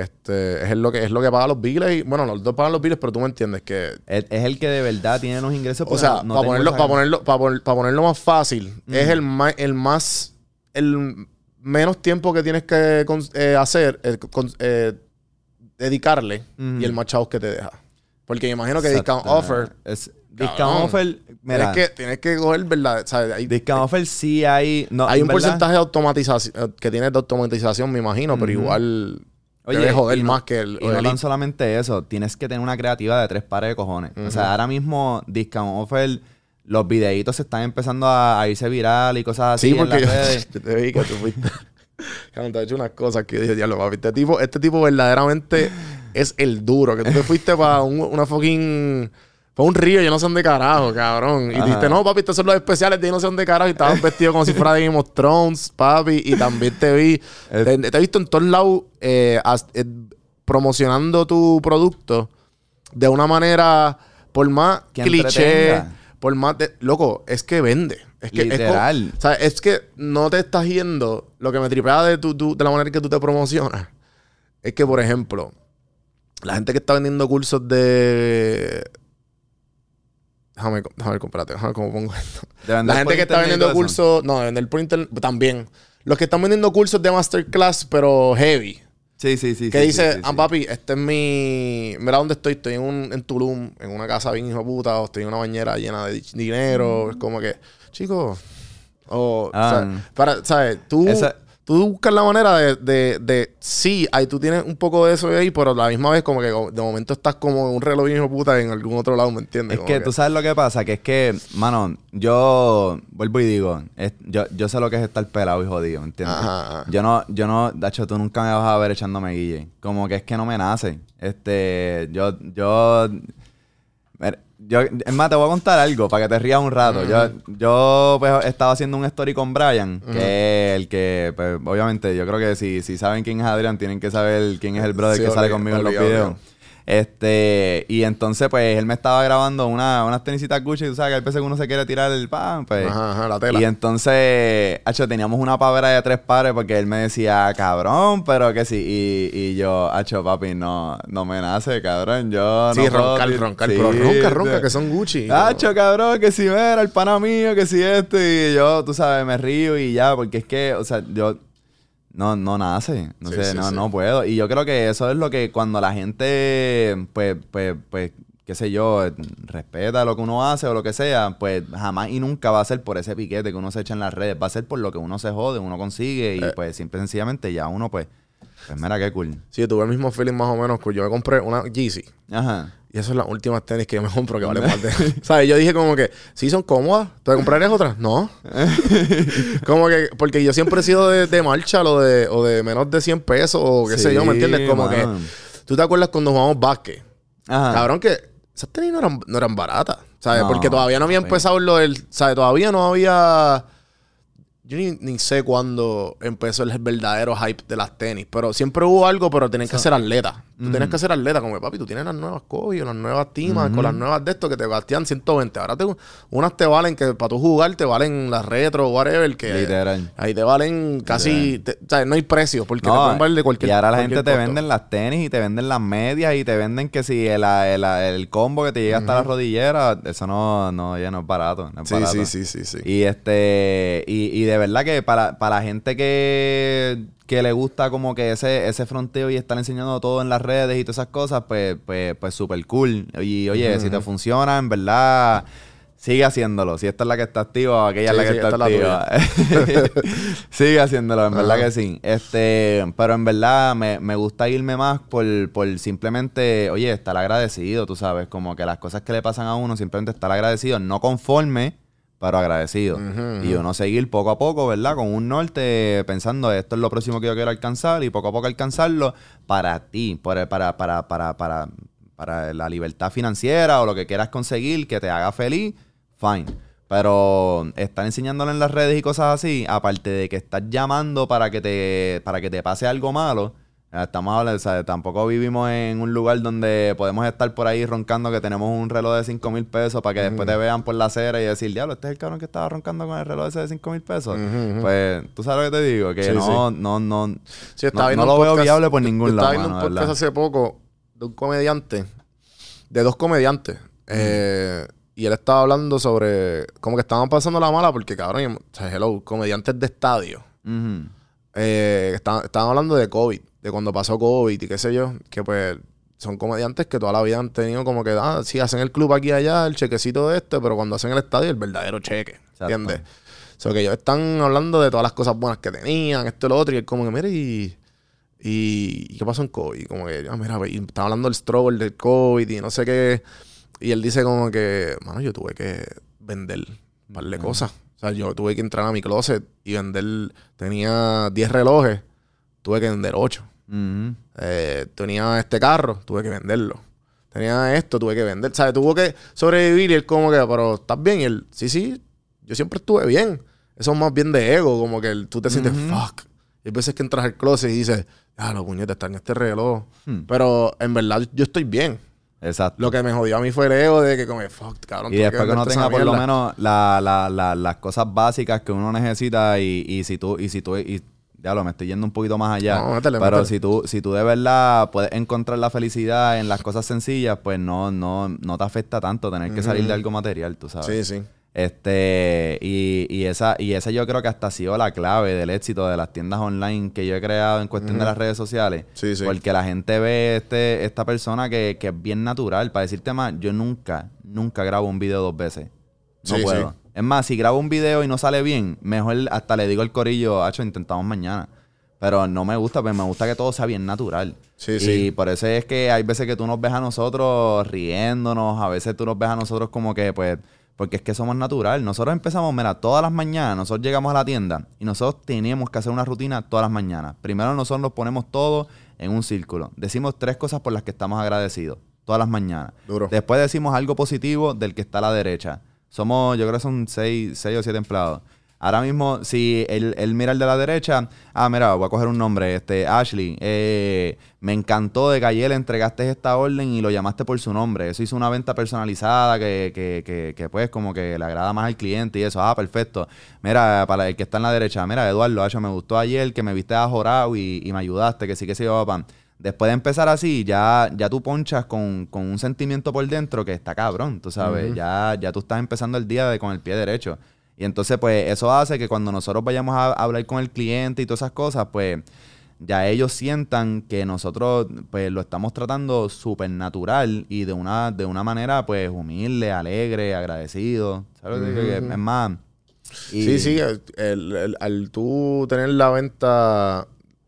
este, es lo que es lo que paga los biles. Y, bueno, los dos pagan los biles, pero tú me entiendes que es, es el que de verdad tiene los ingresos. O sea, no- para ponerlo, para ponerlo, para para ponerlo más fácil, es el más, el más, el menos tiempo que tienes que con- eh, hacer, eh, con- eh, dedicarle y el más chavos que te deja. Porque me imagino que Exacto. discount offer, Es, discount Cabrón. offer, mira, tienes que, tienes que coger, ¿verdad? O sea, hay, discount offer sí hay. No, hay un ¿verdad? porcentaje de automatización eh, que tienes de automatización, me imagino, pero igual Oye, debe joder no- más que el, Y no tan solamente eso, tienes que tener una creativa de tres pares de cojones. O sea, ahora mismo Discount Offer, los videitos se están empezando a, a irse viral y cosas así Sí, en porque las yo, redes. [laughs] yo te vi que tú fuiste. [laughs] Cabrón, te he hecho unas cosas que dije, diablo, papi, este tipo, este tipo verdaderamente es el duro. Que tú te fuiste para un, una fucking. Para un río, yo no sé dónde carajo, cabrón. Y dijiste, no, papi, estos son los especiales de yo no sé dónde carajo. Y estabas vestido como si fuera de Game of Thrones, papi. Y también te vi. Te, te he visto en todos lados eh, eh, promocionando tu producto de una manera, por más Que cliché, entretenga. Por más. de- loco, es que vende. Es que, es Literal. o sea, es que no te estás yendo. Lo que me tripea de, tu, tu- de la manera en que tú te promocionas es que, por ejemplo, la gente que está vendiendo cursos de. Déjame, déjame, comprarte, déjame ver cómo pongo esto. La gente que está vendiendo cursos. No, de vender por internet también. Los que están vendiendo cursos de masterclass, pero heavy. Sí, sí, sí. Que sí, dice, sí, sí, ah, papi, este es mi. Mira dónde estoy. Estoy en, un, en Tulum, en una casa bien hijo de puta, o estoy en una bañera llena de di- dinero. Es como que, chicos. O, Ah. o sea, para, ¿sabes? Tú, Esa- tú buscas la manera de, de, de. Sí, ahí tú tienes un poco de eso ahí, pero a la misma vez, como que de momento estás como un reloj hijo de puta en algún otro lado, ¿me entiendes? Es que tú sabes lo que pasa, que es que, mano, yo vuelvo y digo, es- yo, yo sé lo que es estar pelado y jodido, ¿me entiendes? Ajá, ajá. Yo no, yo no, de hecho, tú nunca me vas a ver echándome guille. Como que es que no me nace. Este, yo, yo, yo, es más, te voy a contar algo para que te rías un rato. Yo, yo, pues, estaba haciendo un story con Brian, que es el que, pues, obviamente, yo creo que si, si saben quién es Adrián, tienen que saber quién es el brother Sí, que sale conmigo en los videos. Este, y entonces, pues, él me estaba grabando una, unas tenisitas Gucci, tú sabes que hay veces que uno se quiere tirar el pan, pues. Ajá, ajá, la tela. Y entonces, hacho, teníamos una pavera de tres pares porque él me decía, cabrón, pero que sí. Y, y yo, hacho, papi, no, no me nace, cabrón. Yo Sí, no puedo roncar, ti- roncar, Sí, pero ronca, ronca, sí. que son Gucci. Hacho, cabrón, que si mira, el pana mío, que si este. Y yo, tú sabes, me río y ya, porque es que, o sea, yo. No, no nace. No Sí, sé, sí, no, sí. no puedo. Y yo creo que eso es lo que cuando la gente, pues, pues, pues, qué sé yo, respeta lo que uno hace o lo que sea, pues jamás y nunca va a ser por ese piquete que uno se echa en las redes. Va a ser por lo que uno se jode, uno consigue y Eh. pues simple y sencillamente ya uno, pues, pues mira qué cool. Sí, tuve el mismo feeling más o menos. Yo me compré una Yeezy. Ajá. Y esas son las últimas tenis que yo me compro que valen más de... ¿Sabes? Yo dije como que, sí, son cómodas. ¿Te comprarías otras? No. [laughs] como que, porque yo siempre he sido de, de marcha o de, o de menos de 100 pesos o qué sé yo, ¿me entiendes? Como que, ¿tú te acuerdas cuando jugamos básquet? Ajá. Cabrón, que esas tenis no eran, no eran baratas, ¿sabes? No, porque todavía no había empezado lo del... ¿Sabes? Todavía no había... Yo ni, ni sé cuándo empezó el verdadero hype de las tenis, pero siempre hubo algo, pero tenías que ser atleta. Tú tenías que ser atleta, como que, papi, tú tienes las nuevas Kobe, las nuevas Timas, con las nuevas de esto que te gastían 120. Ahora te, unas te valen que para tú jugar te valen las retro, whatever, que Literal. ahí te valen casi, te- o sea, no hay precio, porque te pueden valer de cualquier y ahora la gente te costo. venden las tenis y te venden las medias y te venden que si el, el, el combo que te llega hasta la rodillera, eso no, no, ya no es barato. No es Sí, barato. sí, sí, sí, sí. Y este, y, y de verdad que para, para la gente que, que le gusta como que ese, ese fronteo y estar enseñando todo en las redes y todas esas cosas, pues, pues, pues súper cool. Y oye, si te funciona, en verdad, sigue haciéndolo. Si esta es la que está activa, aquella Sí, es la que sí, está es activa. [laughs] sigue haciéndolo, en verdad Ajá. que sí. Este, pero en verdad me, me gusta irme más por, por simplemente, oye, estar agradecido, tú sabes, como que las cosas que le pasan a uno, simplemente estar agradecido, no conforme, pero agradecido. Ujú, Y uno seguir poco a poco, ¿verdad? Con un norte, pensando, esto es lo próximo que yo quiero alcanzar y poco a poco alcanzarlo para ti, para, para, para, para, para, para la libertad financiera o lo que quieras conseguir que te haga feliz, fine. Pero estar enseñándolo en las redes y cosas así, aparte de que estás llamando para que te, para que te pase algo malo, estamos hablando, o sea, tampoco vivimos en un lugar donde podemos estar por ahí roncando que tenemos un reloj de 5 mil pesos para que después te vean por la acera y decir, diablo, este es el cabrón que estaba roncando con el reloj ese de 5 mil pesos. Pues, tú sabes lo que te digo, que Sí, no, no, no, Sí, no, lo veo viable por ningún yo lado, Estaba viendo mano, un podcast ¿verdad? hace poco de un comediante, de dos comediantes. eh, y él estaba hablando sobre como que estaban pasando la mala porque, cabrón, o sea, hello, comediantes de estadio. Eh, estaban, estaban hablando de COVID, de cuando pasó COVID y qué sé yo, que pues son comediantes que toda la vida han tenido como que, ah, sí, hacen el club aquí y allá, el chequecito de este, pero cuando hacen el estadio, el verdadero cheque. ¿Entiendes? O sea, que ellos están hablando de todas las cosas buenas que tenían, esto y lo otro, y él como que, mira, y, y, ¿y qué pasó en COVID? Como que, ah, mira, y estaba hablando del struggle del COVID y no sé qué. Y él dice como que, mano, yo tuve que vender un par de cosas. O sea, yo tuve que entrar a mi closet y vender, tenía 10 relojes, tuve que vender 8. Ujú. Eh, tenía este carro, tuve que venderlo. Tenía esto, tuve que vender. ¿Sabes? Tuvo que sobrevivir y él como que, pero ¿estás bien? Y él, sí, sí, yo siempre estuve bien. Eso es más bien de ego, como que el- tú te sientes, fuck. Y hay veces que entras al closet y dices, ah, lo puñeta, extraño este reloj. Hmm. Pero en verdad yo estoy bien. Exacto. Lo que me jodió a mí fue el ego de que como, fuck, cabrón. Y después que uno venderte tenga por lo menos la- la- la- las cosas básicas que uno necesita y, y si tú, y si tú, y ya lo me estoy yendo un poquito más allá. No, pero si tú, si tú de verdad puedes encontrar la felicidad en las cosas sencillas, pues no, no, no te afecta tanto tener que salir de algo material, tú sabes. Sí, sí. Este, y, y esa, y esa yo creo que hasta ha sido la clave del éxito de las tiendas online que yo he creado en cuestión de las redes sociales. Sí, sí. Porque la gente ve este, esta persona que, que es bien natural. Para decirte más, yo nunca, nunca grabo un video dos veces. No Sí, puedo. Es más, si grabo un video y no sale bien, mejor hasta le digo al corillo, hacho, intentamos mañana. Pero no me gusta, pues me gusta que todo sea bien natural. Sí, y sí. por eso es que hay veces que tú nos ves a nosotros riéndonos, a veces tú nos ves a nosotros como que, pues, porque es que somos natural. Nosotros empezamos, mira, todas las mañanas, nosotros llegamos a la tienda y nosotros tenemos que hacer una rutina todas las mañanas. Primero nosotros nos ponemos todo en un círculo. Decimos tres cosas por las que estamos agradecidos, todas las mañanas. Duro. Después decimos algo positivo del que está a la derecha. Somos, yo creo que son seis, seis o siete empleados. Ahora mismo, si él, él mira el de la derecha, ah, mira, voy a coger un nombre, este, Ashley, eh, me encantó de que ayer le entregaste esta orden y lo llamaste por su nombre. Eso hizo una venta personalizada que, que, que, que, pues como que le agrada más al cliente y eso. Ah, perfecto. Mira, para el que está en la derecha, mira, Eduardo, Hacho, me gustó ayer que me viste a jorado y, y me ayudaste, que sí que sí, papá. Después de empezar así, ya, ya tú ponchas con, con un sentimiento por dentro que está cabrón, tú sabes. ya, ya tú estás empezando el día de, con el pie derecho. Y entonces, pues, eso hace que cuando nosotros vayamos a hablar con el cliente y todas esas cosas, pues, ya ellos sientan que nosotros, pues, lo estamos tratando súper natural y de una, de una manera, pues, humilde, alegre, agradecido. ¿Sabes? lo que te digo? Es más... y- Sí, sí, el- el- el- al tú tener la venta,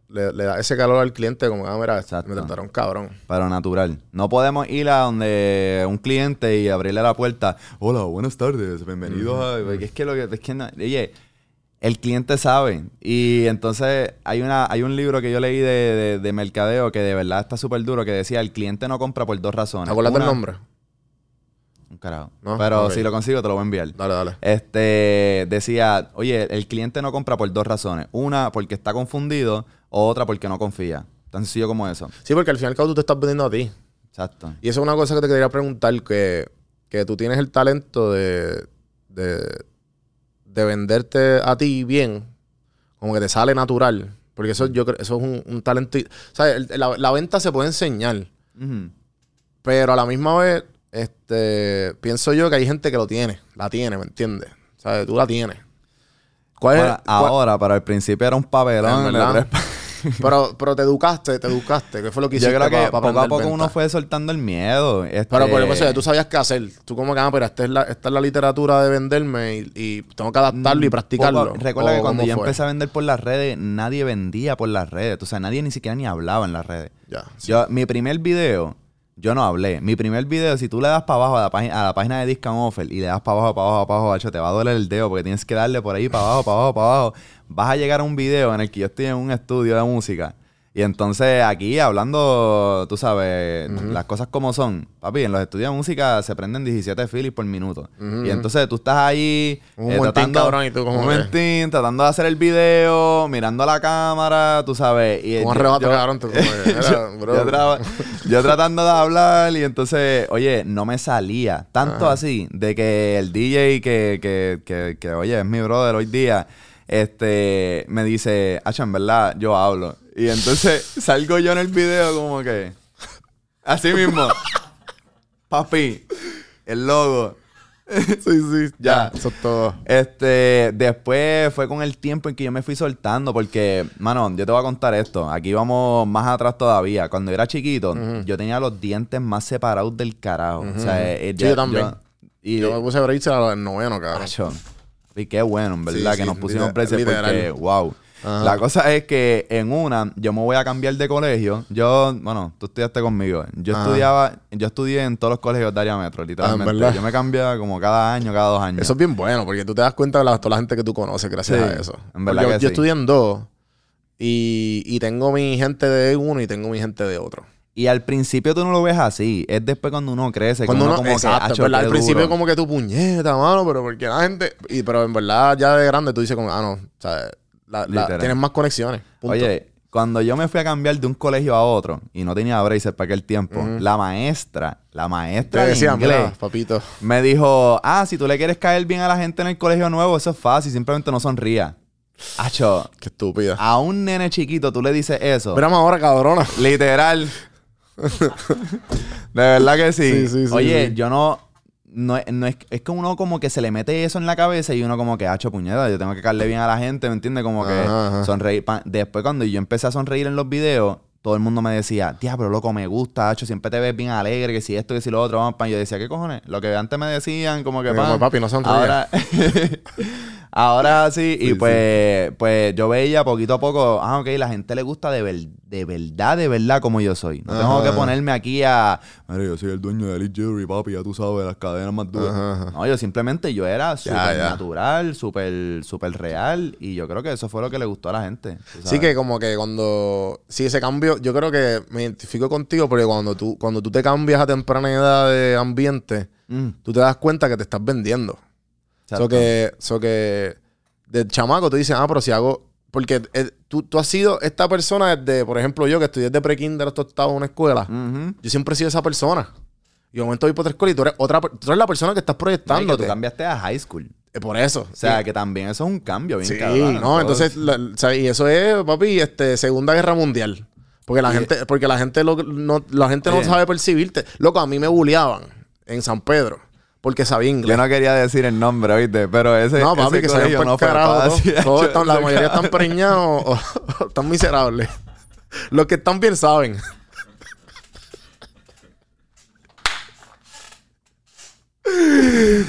le, le da ese calor al cliente como, ah, mira, Exacto. me trataron cabrón. Pero natural. No podemos ir a donde un cliente y abrirle la puerta. Hola, buenas tardes, bienvenidos a. Es que lo que. Es que no- oye, el cliente sabe. Y entonces hay una hay un libro que yo leí de, de- de mercadeo que de verdad está súper duro que decía: el cliente no compra por dos razones. ¿Te acuerdas del Una- nombre? Un carajo. No, Pero si lo consigo, te lo voy a enviar. Dale, dale. Este decía, oye, el cliente no compra por dos razones. Una, porque está confundido, o otra porque no confía. Tan sencillo como eso. Sí, porque al final cabo tú te estás vendiendo a ti. Exacto. Y eso es una cosa que te quería preguntar, que, que tú tienes el talento de, de, de venderte a ti bien, como que te sale natural. Porque eso yo eso es un, un talento. ¿sabes? El- La, la venta se puede enseñar, pero a la misma vez, este, pienso yo que hay gente que lo tiene, la tiene, ¿me entiendes? ¿Sabes? Tú la tienes. ¿Cuál es? Ahora, cuál- pero al principio era un papelón. [laughs] Pero, pero te educaste, te educaste. ¿Qué fue lo que Yo hiciste creo que poco a poco uno fue soltando el miedo. Este, Pero por eso tú sabías qué hacer. Tú como que, ah, pero esta es la, esta es la literatura de venderme y, y tengo que adaptarlo y Mm, practicarlo. poco- recuerda ¿O que cuando yo fue? empecé a vender por las redes, nadie vendía por las redes. O sea, nadie ni siquiera ni hablaba en las redes. Ya, sí. Yo, mi primer video, yo no hablé. Mi primer video, si tú le das para abajo a la, página, a la página de Discount Offer y le das para abajo, para abajo, para abajo, macho, te va a doler el dedo porque tienes que darle por ahí para abajo, para abajo, para abajo. Vas a llegar a un video en el que yo estoy en un estudio de música. Y entonces aquí hablando, tú sabes, las cosas como son. Papi, en los estudios de música se prenden 17 filis por minuto. Y entonces tú estás ahí Un momentín, cabrón, y tú como un momentín, tratando de hacer el video, mirando a la cámara, tú sabes. Y Un arrebato, yo- cabrón. Tú como que, [laughs] era, yo, bro. yo traba- yo tratando de hablar y entonces, oye, no me salía. Tanto así de que el DJ que, que, que, que, oye, es mi brother hoy día, este, me dice, Hacho, en verdad, yo hablo. Y entonces salgo yo en el video como que, así mismo, papi, el logo. sí, sí. Ya, eso es todo. Este, después fue con el tiempo en que yo me fui soltando, porque, mano, yo te voy a contar esto. Aquí vamos más atrás todavía. Cuando yo era chiquito, yo tenía los dientes más separados del carajo. O sea, eh, Sí, yo también. y, Yo me puse a break a los noveno, cabrón. Y qué bueno, en verdad, Sí, que sí, nos pusimos precios porque, wow. Ajá. La cosa es que en una, yo me voy a cambiar de colegio. Yo, bueno, tú estudiaste conmigo. Yo Ajá. estudiaba, yo estudié en todos los colegios de área metro, literalmente. Ah, yo me cambiaba como cada año, cada dos años. Eso es bien bueno, porque tú te das cuenta de la, toda la gente que tú conoces gracias Sí, a eso. en verdad Porque yo, que yo sí. estudié en dos Y, y tengo mi gente de uno y tengo mi gente de otro. Y al principio tú no lo ves así. Es después cuando uno crece. Cuando uno, como exacto, que, "Acho, ¿verdad? qué al principio duro". como que tu puñeta, mano, pero porque la gente... Y, pero en verdad ya de grande tú dices como, ah, no, o sea, la- tienes más conexiones. punto. Oye, cuando yo me fui a cambiar de un colegio a otro y no tenía braces para aquel tiempo, la maestra, la te maestra de decía, inglés, mira, papito. me dijo, ah, si tú le quieres caer bien a la gente en el colegio nuevo, eso es fácil, simplemente no sonría. Acho, Qué estúpida. a un nene chiquito tú le dices eso. Mírame ahora, cabrona. Literal. [laughs] de verdad que sí. Sí, sí, sí, Oye, yo no. No, es- no es, es que uno como que se le mete eso en la cabeza y uno como que, hacho puñeta, yo tengo que caerle bien a la gente, ¿me entiendes? Como que Ajá, ajá. sonreír. pa- Después cuando yo empecé a sonreír en los videos, todo el mundo me decía, diablo, loco, me gusta, hacho, siempre te ves bien alegre, que si esto, que si lo otro, vamos, pan. Yo decía, ¿qué cojones? Lo que antes me decían, como que, Como, pan, papi, no sonríe. Ahora, [laughs] [laughs] ahora sí, y Sí, pues, pues yo veía poquito a poco, ah, ok, la gente le gusta de, ver- de verdad, de verdad como yo soy. No tengo que ponerme aquí a, mira, yo soy el dueño de Elite Jewelry, papi, ya tú sabes, las cadenas más duras. Ajá, ajá. No, yo simplemente yo era súper natural, súper, súper real, y yo creo que eso fue lo que le gustó a la gente. Sí que como que cuando... Sí, ese cambio... Yo creo que me identifico contigo porque cuando tú, cuando tú te cambias a temprana edad de ambiente, Mm, tú te das cuenta que te estás vendiendo. So que, so que de chamaco tú dices, ah, pero si hago... Porque eh, tú, tú has sido esta persona desde, por ejemplo, yo que estudié desde pre-kinder hasta octavo en una escuela. Yo siempre he sido esa persona. Y de momento voy por otra escuela y tú eres, otra, tú eres la persona que estás No, que proyectándote. tú cambiaste a high school. Eh, por eso. O sea, que también eso es un cambio bien Sí, cabrón, no, entonces, la- o sea, y eso es, papi, este, Segunda Guerra Mundial. Porque la gente, porque la gente, lo- no, la gente no sabe percibirte. Loco, a mí me bulleaban en San Pedro porque sabía inglés. Yo no quería decir el nombre, ¿oíste? Pero ese, no, papi, ese que se no fue carajo. [laughs] todos. fácil. Todos [laughs] están- la mayoría están preñados o, o están miserables. [laughs] Los que están bien saben.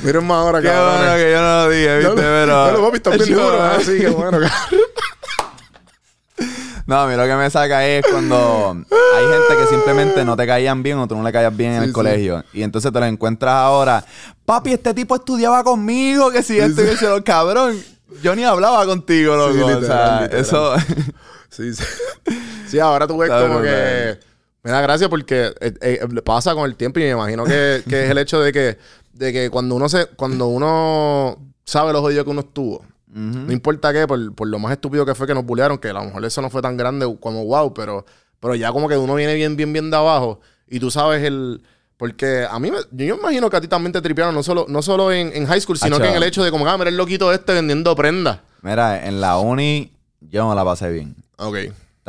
Miren más ahora, Qué bueno que yo no lo dije, ¿viste? Pero... Papi, están bien duros. Ah, sí, qué bueno. cabrón. No, a mí lo que me saca es cuando hay gente que simplemente no te caían bien o tú no le caías bien en Sí, el sí. colegio. Y entonces te lo encuentras ahora. Papi, este tipo estudiaba conmigo, que si esto y que si lo cabrón. Yo ni hablaba contigo, loco. Sí, o literal, sea, literal. eso. Sí, sí. Sí, ahora tú ves como que... Me da gracia porque eh, eh, pasa con el tiempo y me imagino que, que es el hecho de que, de que cuando uno se... Cuando uno sabe los jodidos que uno estuvo, no importa qué, por, por lo más estúpido que fue que nos bullearon, que a lo mejor eso no fue tan grande como wow, pero, pero ya como que uno viene bien, bien, bien de abajo y tú sabes el... Porque a mí, me, yo me imagino que a ti también te tripearon, no solo, no solo en, en high school, sino Acho. que en el hecho de como, ah, mira el loquito este vendiendo prendas. Mira, en la uni yo no la pasé bien. Ok.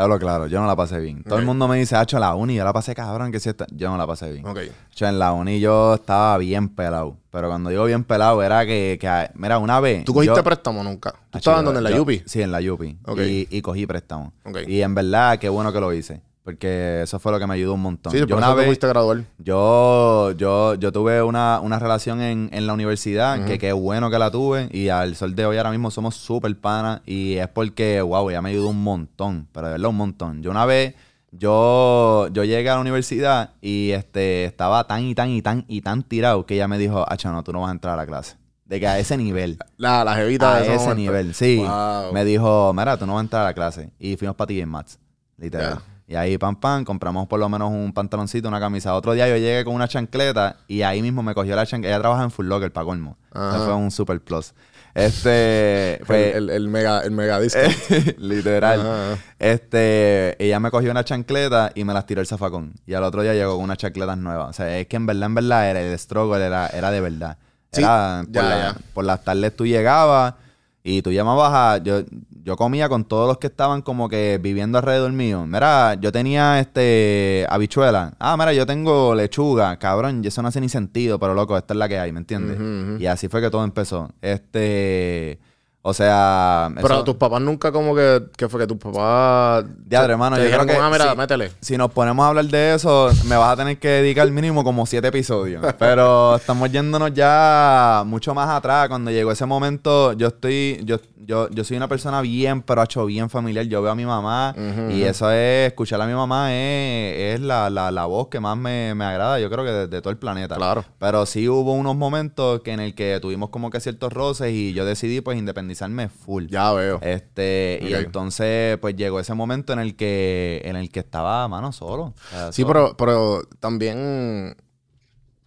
Te hablo claro, yo no la pasé bien. Todo el mundo me dice, hacho, la uni, yo la pasé cabrón, que si esta... Yo no la pasé bien. Ok. Hacho, en la uni yo estaba bien pelado. Pero cuando digo bien pelado era que, que mira, una vez... ¿Tú cogiste yo- préstamo nunca? ¿Tú estabas donde en la Yupi? Sí, en la Yupi. Y, y cogí préstamo. Y en verdad, qué bueno que lo hice. Porque eso fue lo que me ayudó un montón. Sí, yo una vez, fuiste graduar. yo, yo, yo tuve una, una relación en, en la universidad, que qué bueno que la tuve. Y al sol de hoy ahora mismo somos súper panas. Y es porque, wow, ella me ayudó un montón. Pero de verdad, un montón. Yo una vez, yo, yo llegué a la universidad y este, estaba tan y tan y tan y tan tirado que ella me dijo, Acho, no, tú no vas a entrar a la clase. De que a ese nivel. [laughs] La, la jevita A de ese momento. nivel, sí. Wow. Me dijo, mira, tú no vas a entrar a la clase. Y fuimos para TJ Mats, literal. Y ahí, pam, pam, compramos por lo menos un pantaloncito, una camisa. Otro día yo llegué con una chancleta y ahí mismo me cogió la chancleta. Ella trabaja en Full Locker, para colmo. Eso fue un super plus. Este, [laughs] fue, el, el, el mega, el mega disco. [laughs] literal. Ajá. Este, ella me cogió una chancleta y me las tiró el zafacón. Y al otro día llegó con unas chancletas nuevas. O sea, es que en verdad, en verdad, era el struggle era, era de verdad. Sí, por, ya, la- ya. por las tardes tú llegabas y tú llamabas a... Yo, yo comía con todos los que estaban como que viviendo alrededor mío. Mira, yo tenía este habichuela. Ah, mira, yo tengo lechuga. Cabrón, y eso no hace ni sentido, pero loco, esta es la que hay, ¿me entiendes? Y así fue que todo empezó. Este... O sea... Pero eso- tus papás nunca como que... ¿Qué fue? Que tus papás... Te- hermano, te yo dijeron creo que como, ah, mira, métele. Si nos ponemos a hablar de eso, me vas a tener que dedicar mínimo como siete episodios. [laughs] Pero estamos yéndonos ya mucho más atrás. Cuando llegó ese momento, yo estoy, yo, yo, yo soy una persona bien, pero hecho bien familiar. Yo veo a mi mamá y eso es, escuchar a mi mamá es, es la, la, la voz que más me, me agrada, yo creo que de, de todo el planeta. Claro. Pero sí hubo unos momentos que en el que tuvimos como que ciertos roces y yo decidí pues independizarme full. Ya veo. Este, y entonces, pues llegó ese momento en el que, en el que estaba, mano, solo. O sea, Sí, solo. pero, pero también,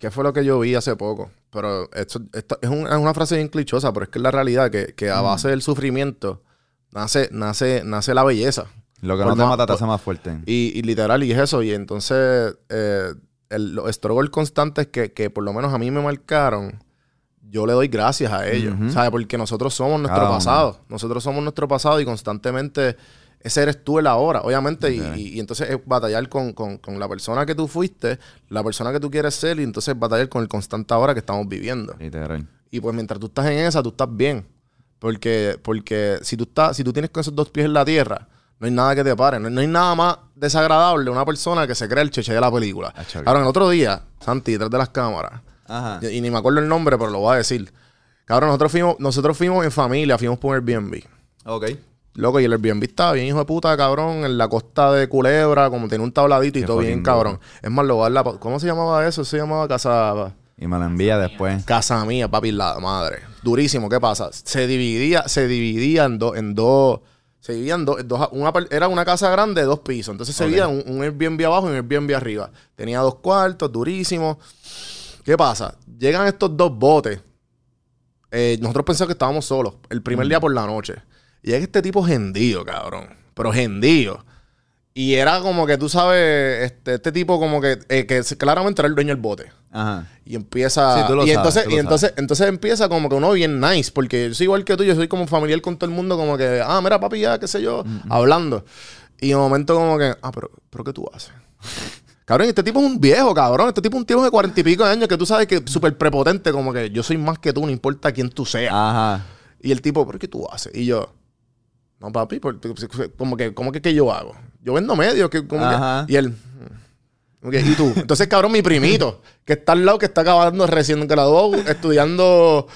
¿qué fue lo que yo vi hace poco? Pero esto, esto es, un- es una frase bien clichosa, pero es que es la realidad que, que a base del sufrimiento nace, nace, nace la belleza. Lo que por no te más- mata te por- hace más fuerte. Y, y literal, y es eso. Y entonces, eh, el- los struggles constantes que, que por lo menos a mí me marcaron, yo le doy gracias a ellos. ¿Sabes? Porque nosotros somos nuestro Cada uno. pasado. Nosotros somos nuestro pasado y constantemente ese eres tú el ahora, obviamente. y- Ok. Y, y entonces es batallar con, con- con la persona que tú fuiste, la persona que tú quieres ser, y entonces batallar con el constante ahora que estamos viviendo. Literal. Y pues mientras tú estás en esa, tú estás bien. Porque, porque si tú estás, si tú tienes con esos dos pies en la tierra, no hay nada que te pare. No, no hay nada más desagradable una persona que se cree el cheche de la película. Ah. Ahora, el otro día, Santi, detrás de las cámaras, Ajá. y, y ni me acuerdo el nombre, pero lo voy a decir. Cabrón, nosotros fuimos, nosotros fuimos en familia, fuimos por Airbnb. Ok. Loco, y el Airbnb estaba bien hijo de puta, cabrón, en la costa de Culebra, como tenía un tabladito y Qué todo bien, cabrón. Es más, lo la ¿Cómo se llamaba eso? Se llamaba Casa... Y me lo envía después. Casa mía, papi, la madre. Durísimo, ¿qué pasa? Se dividía, se dividía en dos, en dos, se dividía en dos, en dos- una, par- era una casa grande de dos pisos. Entonces se Ok. dividía un, un Airbnb abajo y un Airbnb arriba. Tenía dos cuartos, durísimo. ¿Qué pasa? Llegan estos dos botes. Eh, nosotros pensamos que estábamos solos el primer día por la noche. Y llega este tipo gendío, cabrón. Pero gendío. Y era como que tú sabes, este, este tipo como que, eh, que claramente era el dueño del bote. Ajá. Y empieza. Sí, tú lo y sabes, entonces, tú lo y entonces, entonces empieza como que uno bien nice, porque yo soy igual que tú, yo soy como familiar con todo el mundo, como que, ah, mira, papi, ya, qué sé yo, hablando. Y de momento, como que, ah, pero, pero ¿qué tú haces? Cabrón, este tipo es un viejo, cabrón. Este tipo es un tipo de cuarenta y pico de años que tú sabes que es súper prepotente, como que yo soy más que tú, no importa quién tú seas. Ajá. Y el tipo, ¿pero qué tú haces? Y yo, no, papi, como que, como que, ¿qué yo hago? Yo vendo medios, que, como que- y él, ¿y tú? [laughs] Entonces, cabrón, mi primito, que está al lado, que está acabando recién graduado, estudiando,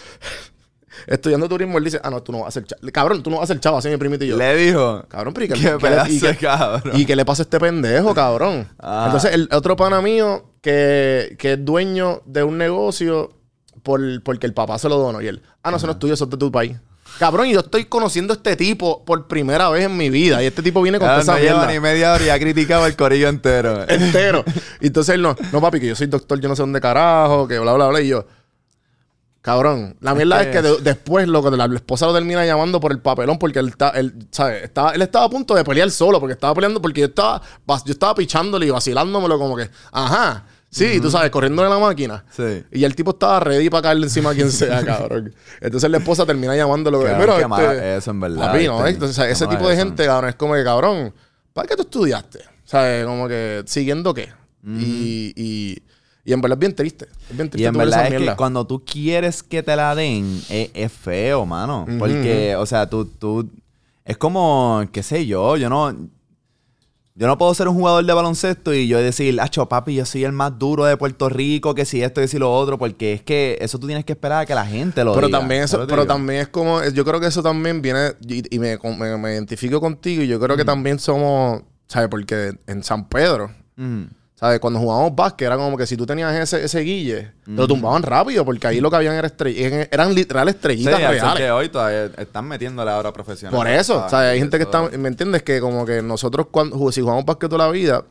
estudiando turismo, él dice, ah, no, tú no vas a ser chavo. Cabrón, tú no vas a ser chavo, así mi primito y yo. Le dijo. Cabrón, pero ¿y qué, pedazo y qué- de cabrón. ¿Y qué le pasa a este pendejo, cabrón? Ah. Entonces, el otro pana mío que, que es dueño de un negocio por, porque el papá se lo donó. Y él, ah, no, eso no es tuyo, eso es de tu país. Cabrón, yo estoy conociendo a este tipo por primera vez en mi vida. Y este tipo viene con toda esa no lleva mierda ni media hora y ha criticado el corillo entero. [laughs] entero. Y entonces él no, no, papi, que yo soy doctor, yo no sé dónde carajo, que bla, bla, bla. Y yo, cabrón, la mierda es que- de- después lo que la, la esposa lo termina llamando por el papelón porque él, está, él, ¿sabes? Estaba, él estaba a punto de pelear solo porque estaba peleando porque yo estaba, yo estaba pichándole y vacilándomelo como que, ajá. Sí, tú sabes, corriéndole la máquina. Sí. Y el tipo estaba ready para caerle encima a quien sea, [laughs] cabrón. Entonces la esposa termina llamándolo. Mira, qué este, eso, en verdad, Papi, ¿no? Entonces, o sea, ese tipo de eso. gente, cabrón, es como que, cabrón, ¿para qué tú estudiaste? ¿Sabes? Como que, ¿siguiendo qué? y, y, y en verdad es bien triste. Es bien triste Y en verdad es que cuando tú quieres que te la den, es, es feo, mano. Porque, o sea, tú, tú... Es como, qué sé yo, yo no... Yo no puedo ser un jugador de baloncesto y yo decir, acho, papi, yo soy el más duro de Puerto Rico, que si esto, que si lo otro, porque es que eso tú tienes que esperar a que la gente lo Pero diga. también eso, ¿Sabes lo que pero digo? también es como, yo creo que eso también viene, y, y me, me- me identifico contigo, y yo creo que también somos, ¿sabes? Porque en San Pedro. ¿Sabes? Cuando jugábamos básquet, era como que si tú tenías ese, ese guille, te lo tumbaban rápido, porque ahí lo que habían era estrell- eran literal Sí, estrellitas sol reales. de hoy todavía están metiéndole ahora profesional. Por eso, Ah, sea, hay gente que está, ¿me entiendes? Que como que nosotros cuando si jugamos básquet toda la vida,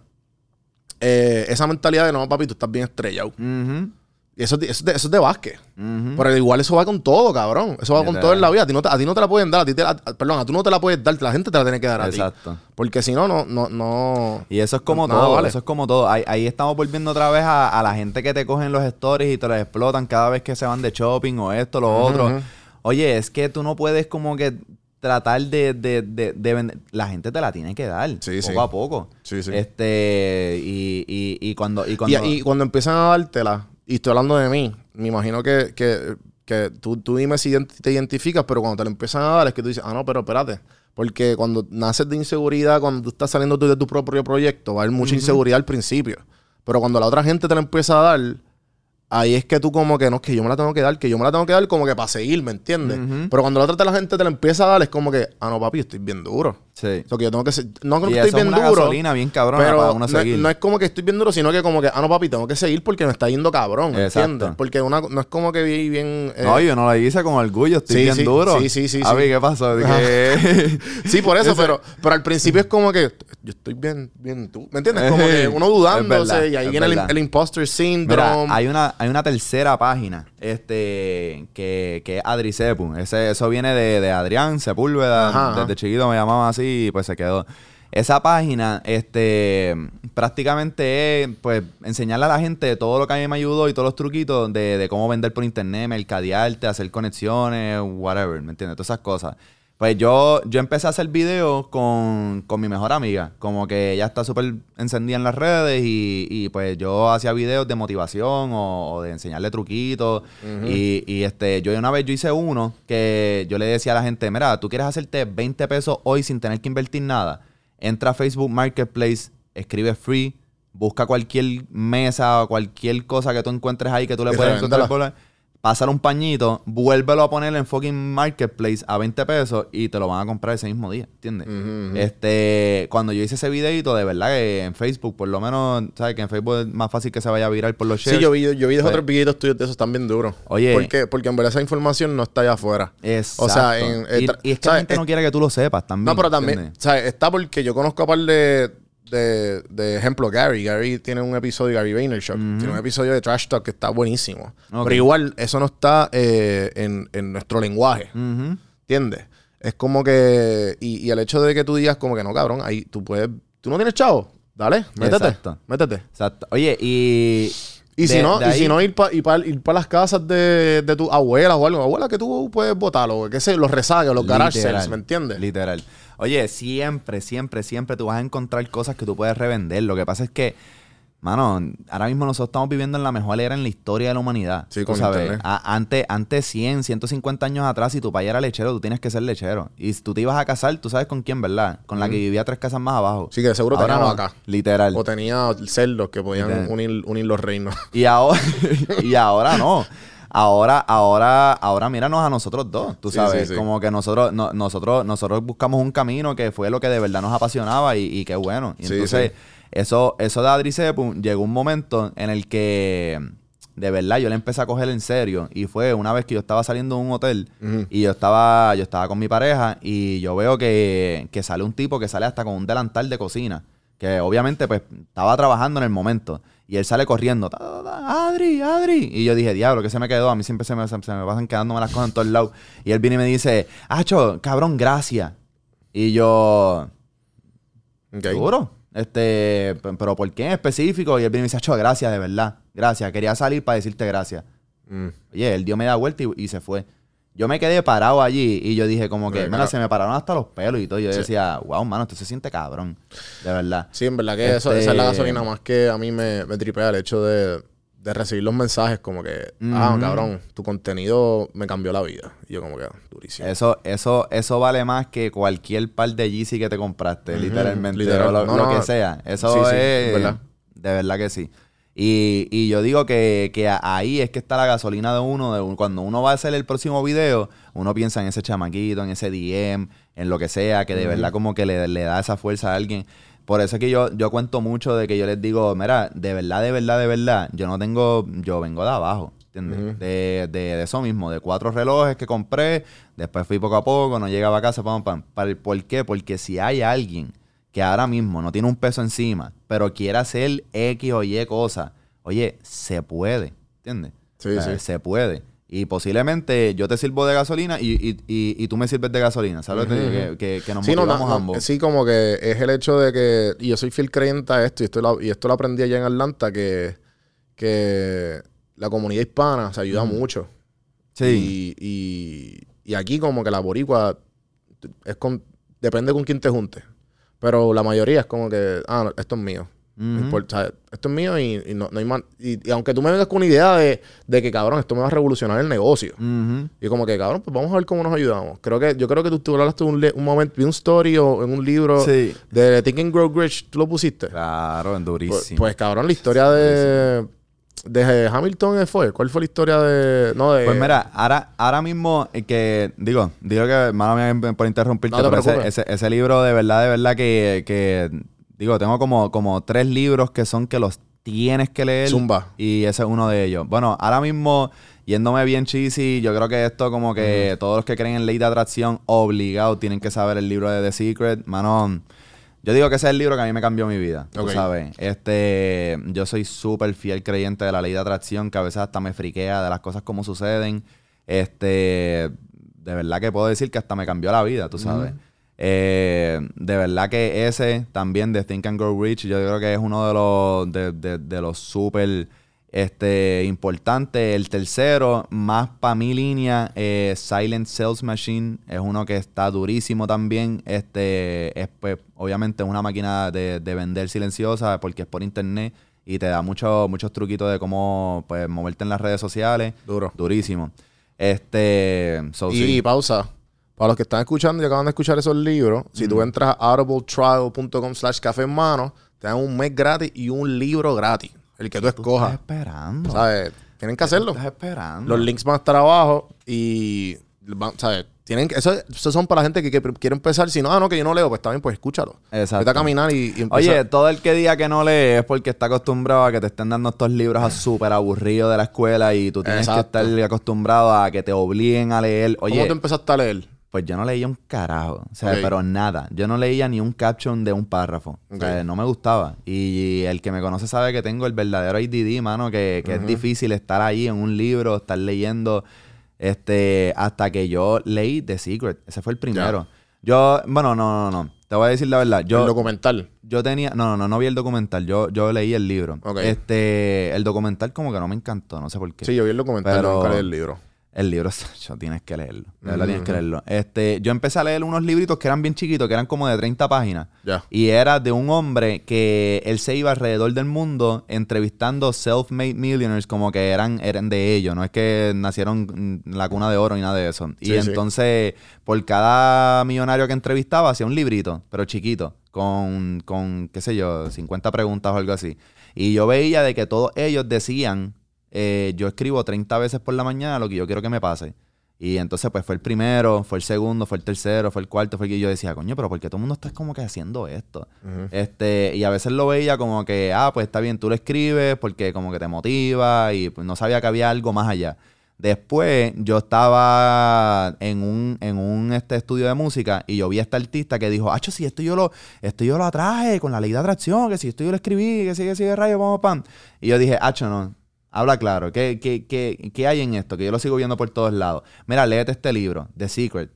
eh, esa mentalidad de no, papi, tú estás bien estrellado. Y eso, es de- eso, eso es de básquet. Pero igual eso va con todo, cabrón. Eso va con todo en la vida. A ti no te, a ti no te la pueden dar. A ti te la- perdón, a tú no te la puedes dar. La gente te la tiene que dar a Exacto. ti. Porque si no, no, no, no. Y eso es como No, todo, vale. eso es como todo. Ahí, ahí estamos volviendo otra vez a, a la gente que te cogen los stories y te los explotan cada vez que se van de shopping o esto, lo otro. Oye, es que tú no puedes como que tratar de, de, de, de vender. La gente te la tiene que dar, Sí, poco sí. a poco. Sí, sí. Este, y, y, y cuando... Y Y, cuando y cuando empiezan a dártela, y estoy hablando de mí, me imagino que, que, que tú, tú dime si te identificas, pero cuando te la empiezan a dar es que tú dices, ah, no, pero espérate. Porque cuando naces de inseguridad, cuando tú estás saliendo tú de tu propio proyecto, va a haber mucha inseguridad al principio. Pero cuando la otra gente te la empieza a dar, ahí es que tú como que no, que yo me la tengo que dar, que yo me la tengo que dar como que para seguir, ¿me entiendes? Pero cuando la otra la gente te la empieza a dar, es como que, ah, no, papi, yo estoy bien duro. Sí. O sea, que yo tengo que ser, no creo que estoy es bien una duro. gasolina bien Pero para uno no, seguir. no es como que estoy bien duro, sino que como que, ah, no, papi, tengo que seguir porque me está yendo cabrón, ¿me Exacto. entiendes? Porque una, no es como que vi bien... eh, No, yo no lo hice con orgullo, estoy sí, bien sí, duro. sí, sí, sí, A sí. ver, ¿qué pasó? Que- [laughs] Sí, por eso, pero, pero al principio es como que yo estoy bien, bien tú. ¿Me entiendes? Como que [laughs] uno dudándose verdad, y ahí viene el, imposter syndrome. Mira, hay una, hay una tercera página este, que, que es Adricepu. Ese, eso viene de, de Adrián Sepúlveda. Ajá, ajá. Desde chiquito me llamaban así y pues se quedó. Esa página, este, prácticamente es, pues, enseñarle a la gente todo lo que a mí me ayudó y todos los truquitos de, de cómo vender por internet, mercadearte, hacer conexiones, whatever, ¿me entiendes? Todas esas cosas. Pues yo, yo empecé a hacer videos con, con mi mejor amiga. Como que ella está súper encendida en las redes y, y, pues yo hacía videos de motivación o, o de enseñarle truquitos. y, y, este, yo una vez yo hice uno que yo le decía a la gente, mira, tú quieres hacerte 20 pesos hoy sin tener que invertir nada. Entra a Facebook Marketplace, escribe free, busca cualquier mesa o cualquier cosa que tú encuentres ahí que tú le Y Pásale un pañito, vuélvelo a poner en fucking marketplace a 20 pesos y te lo van a comprar ese mismo día, ¿entiendes? Este, cuando yo hice ese videito, de verdad que en Facebook, por lo menos, ¿sabes? Que en Facebook es más fácil que se vaya a viral por los shares. Sí, yo vi, yo vi dos Pues- otros videitos tuyos de esos también duros. Oye. Porque, porque en verdad esa información no está allá afuera. Exacto. O sea, en- eh, y, y es que la gente no quiere que tú lo sepas también. No, pero también. ¿sabes? Está porque yo conozco a par de, de, de ejemplo, Gary. Gary tiene un episodio, Gary Vaynerchuk, tiene un episodio de Trash Talk que está buenísimo. Pero igual, eso no está eh, en, en nuestro lenguaje. Ujú. ¿Entiendes? Es como que. Y, y el hecho de que tú digas, como que no, cabrón, ahí tú puedes. Tú no tienes chavo. Dale, métete. Exacto. Métete. Exacto. Oye, y... Y si no, y ahí- si no ir para ir pa, ir pa las casas de, de tu abuela o algo, abuela que tú puedes votarlo, que se los rezagues, los garage sales, ¿me entiendes? Literal. Oye, siempre, siempre, siempre tú vas a encontrar cosas que tú puedes revender. Lo que pasa es que, mano, ahora mismo nosotros estamos viviendo en la mejor era en la historia de la humanidad. Sí, Tú con sabes, antes, antes 100, 150 años atrás, si tu papá era lechero, tú tienes que ser lechero. Y si tú te ibas a casar, tú sabes con quién, ¿verdad? Con la que vivía tres casas más abajo. Sí, que seguro Ahora tenía no, vaca. Literal. O tenía cerdos que podían unir, unir los reinos. Y ahora, [laughs] y ahora no. [laughs] Ahora, ahora, ahora míranos a nosotros dos, tú sabes, sí, sí. como que nosotros, no- nosotros, nosotros buscamos un camino que fue lo que de verdad nos apasionaba y, y qué bueno. Y Sí, entonces, sí. eso, eso de Adri Sepu, llegó un momento en el que de verdad yo le empecé a coger en serio. Y fue una vez que yo estaba saliendo de un hotel y yo estaba, yo estaba con mi pareja y yo veo que, que sale un tipo que sale hasta con un delantal de cocina. Que obviamente pues estaba trabajando en el momento. Y él sale corriendo. ta, ta, ta, Adri, Adri. Y yo dije, diablo, que se me quedó. A mí siempre se me, se, se me pasan quedándome las cosas en todos lados. Y él viene y me dice, Acho, cabrón, gracias. Y yo. ¿Seguro? Este, pero ¿por qué en específico? Y él viene y me dice, Acho, gracias, de verdad. Gracias. Quería salir para decirte gracias. Mm. Oye, él dio media vuelta y, y se fue. Yo me quedé parado allí y yo dije como que, mira, claro. se me pararon hasta los pelos y todo. Yo Sí. decía, wow, mano, esto se siente cabrón. De verdad. Sí, en verdad que eso, esa es la Este- gasolina más que a mí me, me tripea el hecho de, de recibir los mensajes como que, ah, cabrón, tu contenido me cambió la vida. Y yo como que, durísimo. Eso, eso, eso vale más que cualquier par de Yeezy que te compraste, Ujú, literalmente. literal. o lo, No, lo no. que sea. Eso Sí, es verdad. De verdad que sí. Y, y yo digo que, que ahí es que está la gasolina de uno. De cuando uno va a hacer el próximo video, uno piensa en ese chamaquito, en ese DM, en lo que sea, que de verdad como que le, le da esa fuerza a alguien. Por eso es que yo, yo cuento mucho de que yo les digo, mira, de verdad, de verdad, de verdad, yo no tengo, yo vengo de abajo, ¿entiendes? De, de, de eso mismo, de cuatro relojes que compré, después fui poco a poco, no llegaba a casa, pam, pam. ¿Por qué? Porque si hay alguien que ahora mismo no tiene un peso encima, pero quiere hacer X o Y cosas, oye, se puede, ¿entiendes? Sí, O sea, sí. Se puede. Y posiblemente yo te sirvo de gasolina y, y, y, y tú me sirves de gasolina, ¿sabes? lo que te digo? Ujú. que, que, que nos Sí, motivamos no, no, ambos. sí, como que es el hecho de que, y yo soy fiel creyente a esto, y esto lo, y esto lo aprendí allá en Atlanta, que, que la comunidad hispana se ayuda mucho. Sí. Y, y, y aquí como que la boricua es con, depende con quién te juntes. Pero la mayoría es como que, ah, no, esto es mío. Esto es mío y, y no, no hay más. Y, y aunque tú me vengas con una idea de, de que, cabrón, esto me va a revolucionar el negocio. Ujú. Y como que, cabrón, pues vamos a ver cómo nos ayudamos. Creo que, yo creo que tú, tú hablaste un, un momento, vi un story o en un libro Sí. de Think and Grow Rich, tú lo pusiste. Claro, Pues, durísimo. pues, cabrón, la historia de, de Hamilton fue. ¿Cuál fue la historia de. No, de. Pues mira, ahora, ahora mismo eh, que, digo, digo que, mala por interrumpirte, No te pero ese, ese, ese libro de verdad, de verdad que, que, digo, tengo como, como tres libros que son que los tienes que leer. Zumba. Y ese es uno de ellos. Bueno, ahora mismo, yéndome bien cheesy, yo creo que esto como que todos los que creen en ley de atracción, obligados tienen que saber el libro de The Secret. Mano, yo digo que ese es el libro que a mí me cambió mi vida, tú sabes. Este, yo soy súper fiel creyente de la ley de atracción, que a veces hasta me friquea de las cosas como suceden. Este, de verdad que puedo decir que hasta me cambió la vida, tú sabes. Eh, de verdad que ese también de Think and Grow Rich, yo creo que es uno de los de, de- de los súper este, importantes. El tercero, más para mi línea, eh, Silent Sales Machine, es uno que está durísimo también. Este, es pues, obviamente una máquina de, de vender silenciosa porque es por internet y te da muchos muchos truquitos de cómo pues, moverte en las redes sociales. Duro. Durísimo. Este, so, Y, sí. y pausa. Para los que están escuchando y acaban de escuchar esos libros, si tú entras a audibletrial.com slash café en mano, te dan un mes gratis y un libro gratis. El que tú Estás escojas. esperando. ¿Sabes? Tienen que hacerlo. Estás esperando. Los links van a estar abajo y, van- ¿sabes? Tienen que, eso, eso son para la gente que, que quiere empezar. Si no, ah, no, que yo no leo, pues está bien, pues escúchalo. Exacto. Vete a caminar y, y empieza- Oye, todo el que diga que no lee es porque está acostumbrado a que te estén dando estos libros a súper aburridos de la escuela y tú tienes Exacto. que estar acostumbrado a que te obliguen a leer. ¿cómo Oye, te empezaste a leer? Pues yo no leía un carajo, o sea, pero nada. Yo no leía ni un caption de un párrafo. O sea, no me gustaba. Y el que me conoce sabe que tengo el verdadero IDD, mano, que, que es difícil estar ahí en un libro, estar leyendo, este, hasta que yo leí The Secret. Ese fue el primero. Yo, bueno, no, no, no. Te voy a decir la verdad. Yo, el documental. yo tenía, no, no, no, no vi el documental, yo, yo leí el libro. Ok. Este, el documental como que no me encantó, no sé por qué. Sí, yo vi el documental, Pero- nunca leí el libro. El libro, [laughs] yo tienes que leerlo, de verdad tienes que leerlo. Este, yo empecé a leer unos libritos que eran bien chiquitos, que eran como de 30 páginas. Y era de un hombre que él se iba alrededor del mundo entrevistando self-made millionaires como que eran, eran de ellos, no es que nacieron en la cuna de oro ni nada de eso. Y Sí, sí. entonces, por cada millonario que entrevistaba, hacía un librito, pero chiquito, con, con, qué sé yo, 50 preguntas o algo así. Y yo veía de que todos ellos decían, eh, yo escribo 30 veces por la mañana lo que yo quiero que me pase. Y entonces, pues fue el primero, fue el segundo, fue el tercero, fue el cuarto, fue el que yo decía, coño, pero ¿por qué todo el mundo está como que haciendo esto? Este, y a veces lo veía como que, ah, pues está bien, tú lo escribes porque como que te motiva y pues no sabía que había algo más allá. Después yo estaba en un, en un este, estudio de música y yo vi a este artista que dijo, acho, si esto yo lo, esto yo lo atraje con la ley de atracción, que si esto yo lo escribí, que si, que si, que rayo, vamos, pam. Y yo dije, acho, no, habla claro, ¿qué, qué, qué, qué hay en esto? Que yo lo sigo viendo por todos lados. Mira, léete este libro, The Secret.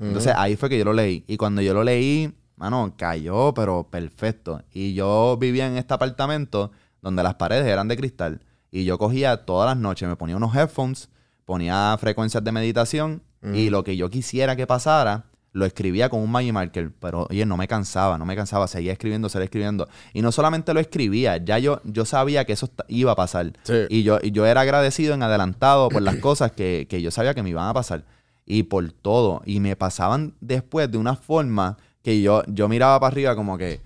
Entonces ahí fue que yo lo leí. Y cuando yo lo leí, mano, cayó, pero perfecto. Y yo vivía en este apartamento donde las paredes eran de cristal. Y yo cogía todas las noches, me ponía unos headphones, ponía frecuencias de meditación y lo que yo quisiera que pasara, lo escribía con un Magic Marker. Pero oye, no me cansaba, no me cansaba. Seguía escribiendo, seguía escribiendo. Y no solamente lo escribía, ya yo, yo sabía que eso iba a pasar. Sí. Y yo, y yo era agradecido en adelantado por las cosas que, que yo sabía que me iban a pasar. Y por todo. Y me pasaban después de una forma que yo, yo miraba para arriba como que,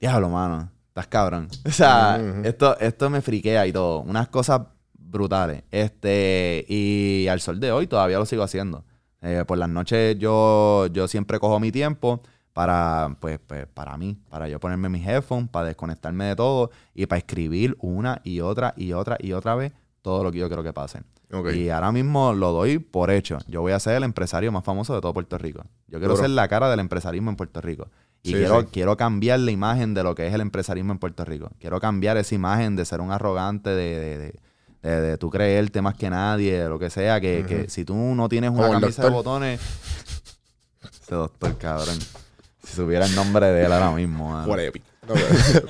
diablo, mano, estás cabrón. [laughs] O sea, esto, esto me friquea y todo. Unas cosas brutales. Este, y al sol de hoy todavía lo sigo haciendo. Eh, por las noches yo, yo siempre cojo mi tiempo para, pues, pues, para mí, para yo ponerme mis headphones, para desconectarme de todo y para escribir una y otra y otra y otra vez todo lo que yo quiero que pase. Y ahora mismo lo doy por hecho. Yo voy a ser el empresario más famoso de todo Puerto Rico. Yo quiero Duro. ser la cara del empresarismo en Puerto Rico. Y Sí, quiero, sí. quiero cambiar la imagen de lo que es el empresarismo en Puerto Rico. Quiero cambiar esa imagen de ser un arrogante, de, de, de, de- de tú creerte más que nadie, de lo que sea. Que, que si tú no tienes una Como camisa de botones... Ese doctor, cabrón. Si supiera el nombre de él ahora mismo. Por epic.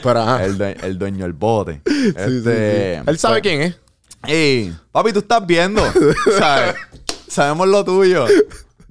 Pero. [laughs] El, due- el dueño del bote. Sí, sí, Este, sí. Él sabe pues, quién es. Ey, papi, tú estás viendo. ¿Sabes? [laughs] Sabemos lo tuyo.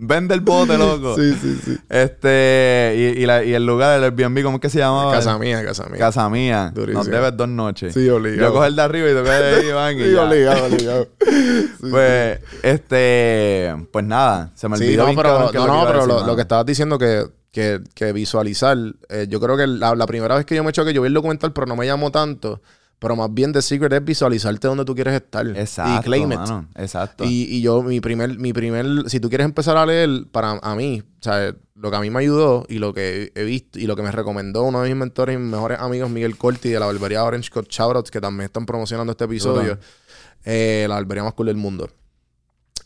Vende el bote, loco. [laughs] Sí, sí, sí. Este, y, y, la- y el lugar del Airbnb, ¿cómo es que se llamaba? Casa mía, casa mía. Casa mía. Durísimo. Nos debes dos noches. Sí, obligado. Yo cojo el de arriba y tú coges de Iván. y [laughs] Sí, ya. obligado, obligado. [laughs] Pues, este, pues nada, se me Sí, olvidó no, bien pero, cabrón no, lo que no, iba a pero decir, lo, mano. lo que estabas diciendo que, que, que visualizar, eh, yo creo que la, la primera vez que yo me choqué, yo vi el documental, pero no me llamó tanto, Pero más bien The Secret es visualizarte donde tú quieres estar. Exacto, y claim it. mano, Exacto. Y, y yo, mi primer, mi primer, si tú quieres empezar a leer, para a mí, o sea, lo que a mí me ayudó y lo que he visto y lo que me recomendó uno de mis mentores y mis mejores amigos, Miguel Corti, de la barbería Orange Cut Shoutouts, que también están promocionando este episodio, eh, la barbería más cool del mundo.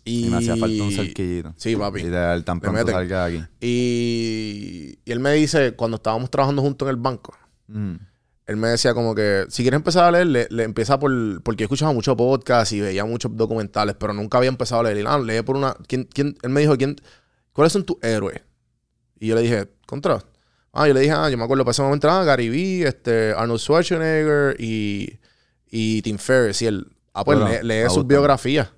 Y, Y me hacía falta un cerquillito. Sí, papi. Literal, tan Le pronto salga de aquí. Y, y él me dice, cuando estábamos trabajando juntos en el banco, Mm. Él me decía como que si quieres empezar a leer, le, le empieza por... Porque yo escuchaba mucho podcast y veía muchos documentales, pero nunca había empezado a leer. Y lee por una... ¿quién, quién? Él me dijo, ¿quién, ¿cuáles son tus héroes? Y yo le dije, contra. Ah, yo le dije, ah, yo me acuerdo para ese momento, ah, Gary Vee, este, Arnold Schwarzenegger y, y Tim Ferriss. Y él, ah, pues Bueno, lee, lee sus biografías.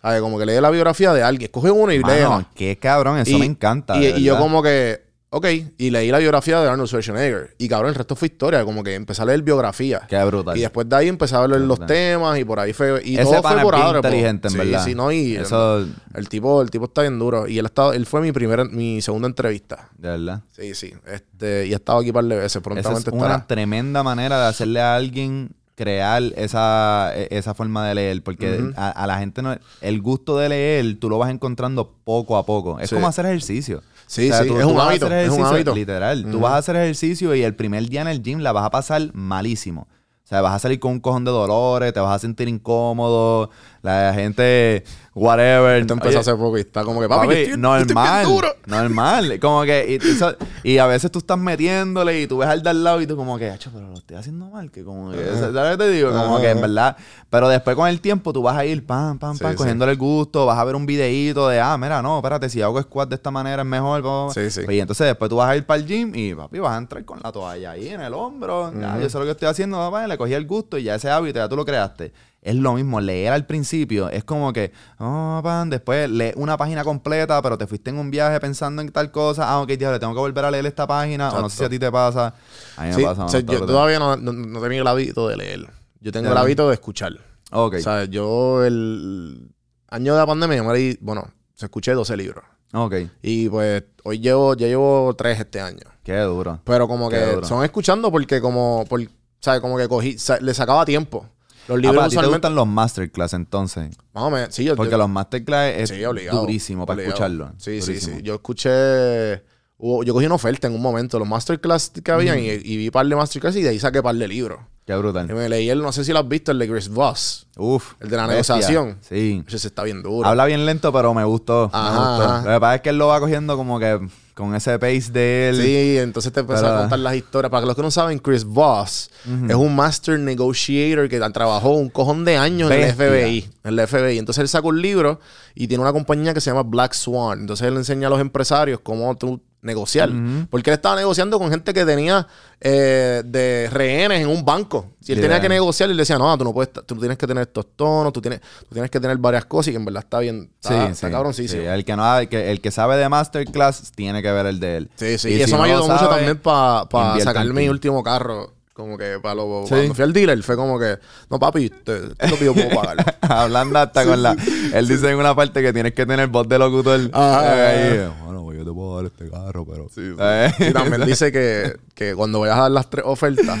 ¿Sabes? Como que lee la biografía de alguien. Coge uno y léela. qué cabrón, eso Y- me encanta. Y, yo como que, ok, y leí la biografía de Arnold Schwarzenegger. Y cabrón, el resto fue historia, como que empecé a leer biografía. Qué brutal. Y después de ahí empecé a ver Qué los brutal. temas y por ahí fue. Y Ese todo fue por ahora. po. inteligente, en sí, verdad. Sí, no, y Eso, el tipo, el tipo está bien duro. Y él estaba, él fue mi primera, mi segunda entrevista. de verdad. Sí, sí. Este, y he estado aquí un par de veces. Esa Prontamente es estará. una tremenda manera de hacerle a alguien crear esa, e- esa forma de leer. Porque a, a la gente no... El gusto de leer, tú lo vas encontrando poco a poco. Es Sí. como hacer ejercicio. Sí, O sea, sí, tú- es tú un hábito, es un ejercicio, hábito. Literal. Tú Ujú. vas a hacer ejercicio y el primer día en el gym la vas a pasar malísimo. O sea, vas a salir con un cojón de dolores, te vas a sentir incómodo, la gente, whatever. Esto empezó Oye, hace poco y está como que, papi, estoy, estoy normal, duro. normal, como que y, eso- y a veces tú estás metiéndole y tú ves al de al lado y tú como que, "Acho, pero lo estoy haciendo mal, que como que, ¿sabes te digo? Como que en verdad, pero después con el tiempo tú vas a ir pam, pam, pam, sí. cogiéndole el gusto, vas a ver un videíto de, ah, mira, no, espérate, si hago squat de esta manera es mejor, bla, bla, bla". Sí, sí. Pues, y entonces después tú vas a ir para el gym y, papi, vas a entrar con la toalla ahí en el hombro, ya, yo sé lo que estoy haciendo, papá, le cogí el gusto y ya ese hábito ya tú lo creaste. Es lo mismo, leer al principio es como que, oh, pan, después lee una página completa, pero te fuiste en un viaje pensando en tal cosa, ah, ok, tío, le tengo que volver a leer esta página, o no sé si a ti te pasa. A mí me pasa. o sea, yo todavía no, no, no tenido el hábito de leer. Yo tengo el hábito de escuchar. Ok, O sea, yo el año de la pandemia me leí, bueno, se escuché 12 libros. ok, Y pues hoy llevo, ya llevo 3 este año. qué duro. Pero como Qué que duro. son escuchando porque como, por, ¿sabes? Como que cogí, le sacaba tiempo. Los Ah, libros para ti te usualmente... gustan los masterclass entonces. Más o menos, sí, yo, Porque yo- los masterclass es sí, obligado, durísimo para obligado. escucharlo. Sí, sí, Durísimo. sí. Yo escuché... hubo- yo cogí una oferta en un momento, los masterclass que habían, y, y vi par de masterclass y de ahí saqué par de libros. Qué brutal. Y me leí el, no sé si lo has visto, el de Chris Voss. Uf. El de la bestia. negociación. Sí. Ese está bien duro. Habla bien lento, pero me gustó. me Ajá, gustó. ajá. Lo que pasa es que él lo va cogiendo como que con ese pace de él. Sí, entonces te empezó a contar las historias. Para los que no saben, Chris Voss es un master negotiator que trabajó un cojón de años en el. FBI. En el FBI. Entonces él sacó un libro y tiene una compañía que se llama Black Swan. Entonces él enseña a los empresarios cómo tú negociar. Porque él estaba negociando con gente que tenía eh, de rehenes en un banco. Si él Yeah. tenía que negociar, él decía, no, tú no puedes, tú tienes que tener estos tonos, tú tienes, tú tienes que tener varias cosas y que en verdad está bien, Sí, está, sí, está cabroncísimo. sí. El que no el que, el que sabe de masterclass tiene que ver el de él. Sí, sí. Y eso me ayudó mucho también para invierte sacar mi ti. último carro. Como que para lo, Sí. cuando fui al dealer fue como que, no papi, te, lo pido puedo pagar. [laughs] Hablando hasta con la. Él dice en una parte que tienes que tener voz de locutor. Ajá. Eh, bueno, pues yo te puedo dar este carro, pero. Eh, Y también dice que, [laughs] que cuando vayas a dar las tres ofertas,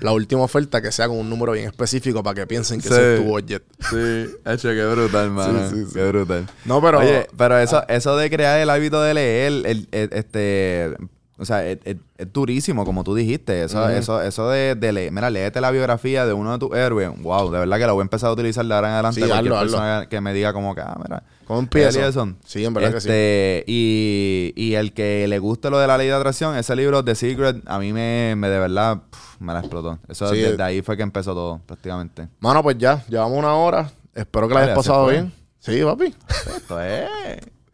la última oferta que sea con un número bien específico para que piensen que Sí. es tu budget. Sí, hecho, qué brutal, mano. Sí, sí, sí. Qué brutal. No, pero- Oye, pero eso, eso de crear el hábito de leer, el- el- este. O sea, es, es- es durísimo, como tú dijiste. Eso, eso, eso de, de leer. Mira, léete la biografía de uno de tus héroes. Wow, de verdad que la voy a empezar a utilizar de ahora en adelante. Sí, cualquier hazlo, que me diga como que, ah, mira. ¿Cómo. Sí, en verdad que sí. Este, Y, y el que le guste lo de la ley de atracción, ese libro, The Secret, a mí me, me de verdad, me la explotó. Eso Sí. desde ahí fue que empezó todo, prácticamente. Mano, pues ya, llevamos una hora. Espero que la Vale, hayas pasado bien. Sí, papi. Esto es.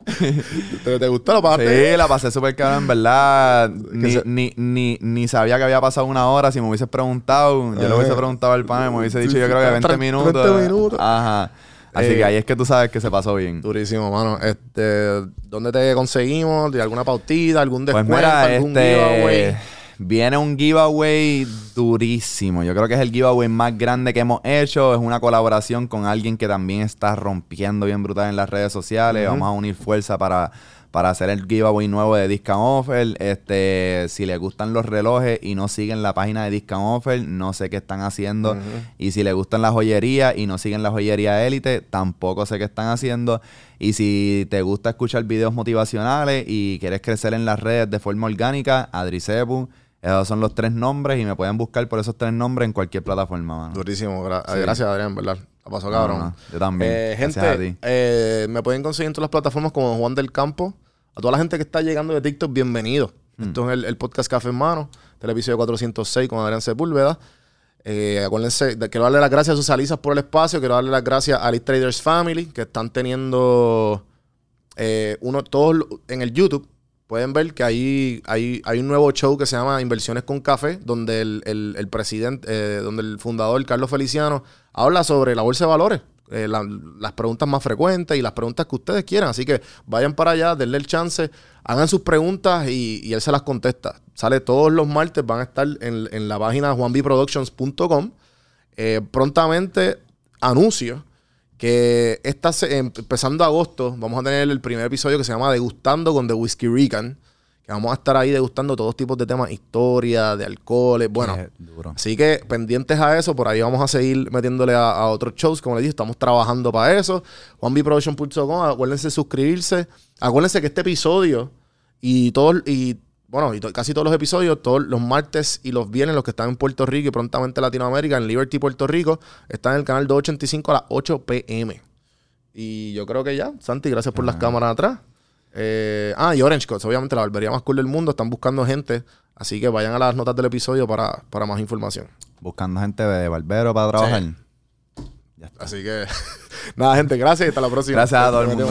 [laughs] ¿Te, te gustó? ¿Lo pagaste? Sí, la pasé súper cabrón, en verdad. Ni, se- ni, ni, ni sabía que había pasado una hora. Si me hubieses preguntado, yo le hubiese preguntado al pan, me hubiese dicho, yo creo que 20 tre- minutos. 30 minutos. Ajá. Así Eh, que ahí es que tú sabes que se pasó bien. Durísimo, mano. Este, ¿Dónde te conseguimos? ¿De alguna pautita? ¿Algún Pues descuento? mira, ¿Algún este. giveaway? Viene un giveaway durísimo. Yo creo que es el giveaway más grande que hemos hecho. Es una colaboración con alguien que también está rompiendo bien brutal en las redes sociales. Vamos a unir fuerza para, para hacer el giveaway nuevo de Discount Offer. Este, si les gustan los relojes y no siguen la página de Discount Offer, no sé qué están haciendo. Y si les gustan las joyerías y no siguen la joyería élite, tampoco sé qué están haciendo. Y si te gusta escuchar videos motivacionales y quieres crecer en las redes de forma orgánica, Adricepu. Esos son los tres nombres y me pueden buscar por esos tres nombres en cualquier plataforma, mano. Durísimo. Gra- Sí. Gracias, Adrián, ¿verdad? La pasó cabrón. no, yo también. Eh, Gracias a gente, ti. eh, me pueden conseguir en todas las plataformas como Juan del Campo. A toda la gente que está llegando de TikTok, bienvenido. Hmm. Esto es el, el podcast Café en Mano, del episodio 406 con Adrián Sepúlveda. Eh, acuérdense, de- quiero darle las gracias a sus alisas por el espacio. Quiero darle las gracias a Elite Traders Family, que están teniendo eh, uno, todos en el YouTube. Pueden ver que hay, hay, hay un nuevo show que se llama Inversiones con Café, donde el, el- presidente, eh, donde el fundador Carlos Feliciano habla sobre la bolsa de valores, eh, la- las preguntas más frecuentes y las preguntas que ustedes quieran. Así que vayan para allá, denle el chance, hagan sus preguntas y, y él se las contesta. Sale todos los martes, van a estar en, en la página juanbproductions.com. Eh, prontamente anuncio que esta em- empezando agosto vamos a tener el primer episodio que se llama Degustando con The Whiskey Rican. Que vamos a estar ahí degustando todos tipos de temas, historia, de alcoholes, bueno. Así que pendientes a eso, por ahí vamos a seguir metiéndole a, a otros shows, como les dije, estamos trabajando para eso. OneBProduction.com, acuérdense de suscribirse. Acuérdense que este episodio y todos, y bueno, y to- casi todos los episodios, todos los martes y los viernes, los que están en Puerto Rico y prontamente Latinoamérica, en Liberty, Puerto Rico, están en el canal 285 a las 8 pm. Y yo creo que ya, Santi, gracias por las cámaras atrás. Eh, ah, y Orange Cuts, obviamente la barbería más cool del mundo, están buscando gente. Así que vayan a las notas del episodio para, para más información. Buscando gente de barbero para trabajar. Así que, [laughs] nada, gente, gracias y hasta la próxima. Gracias a todo el mundo.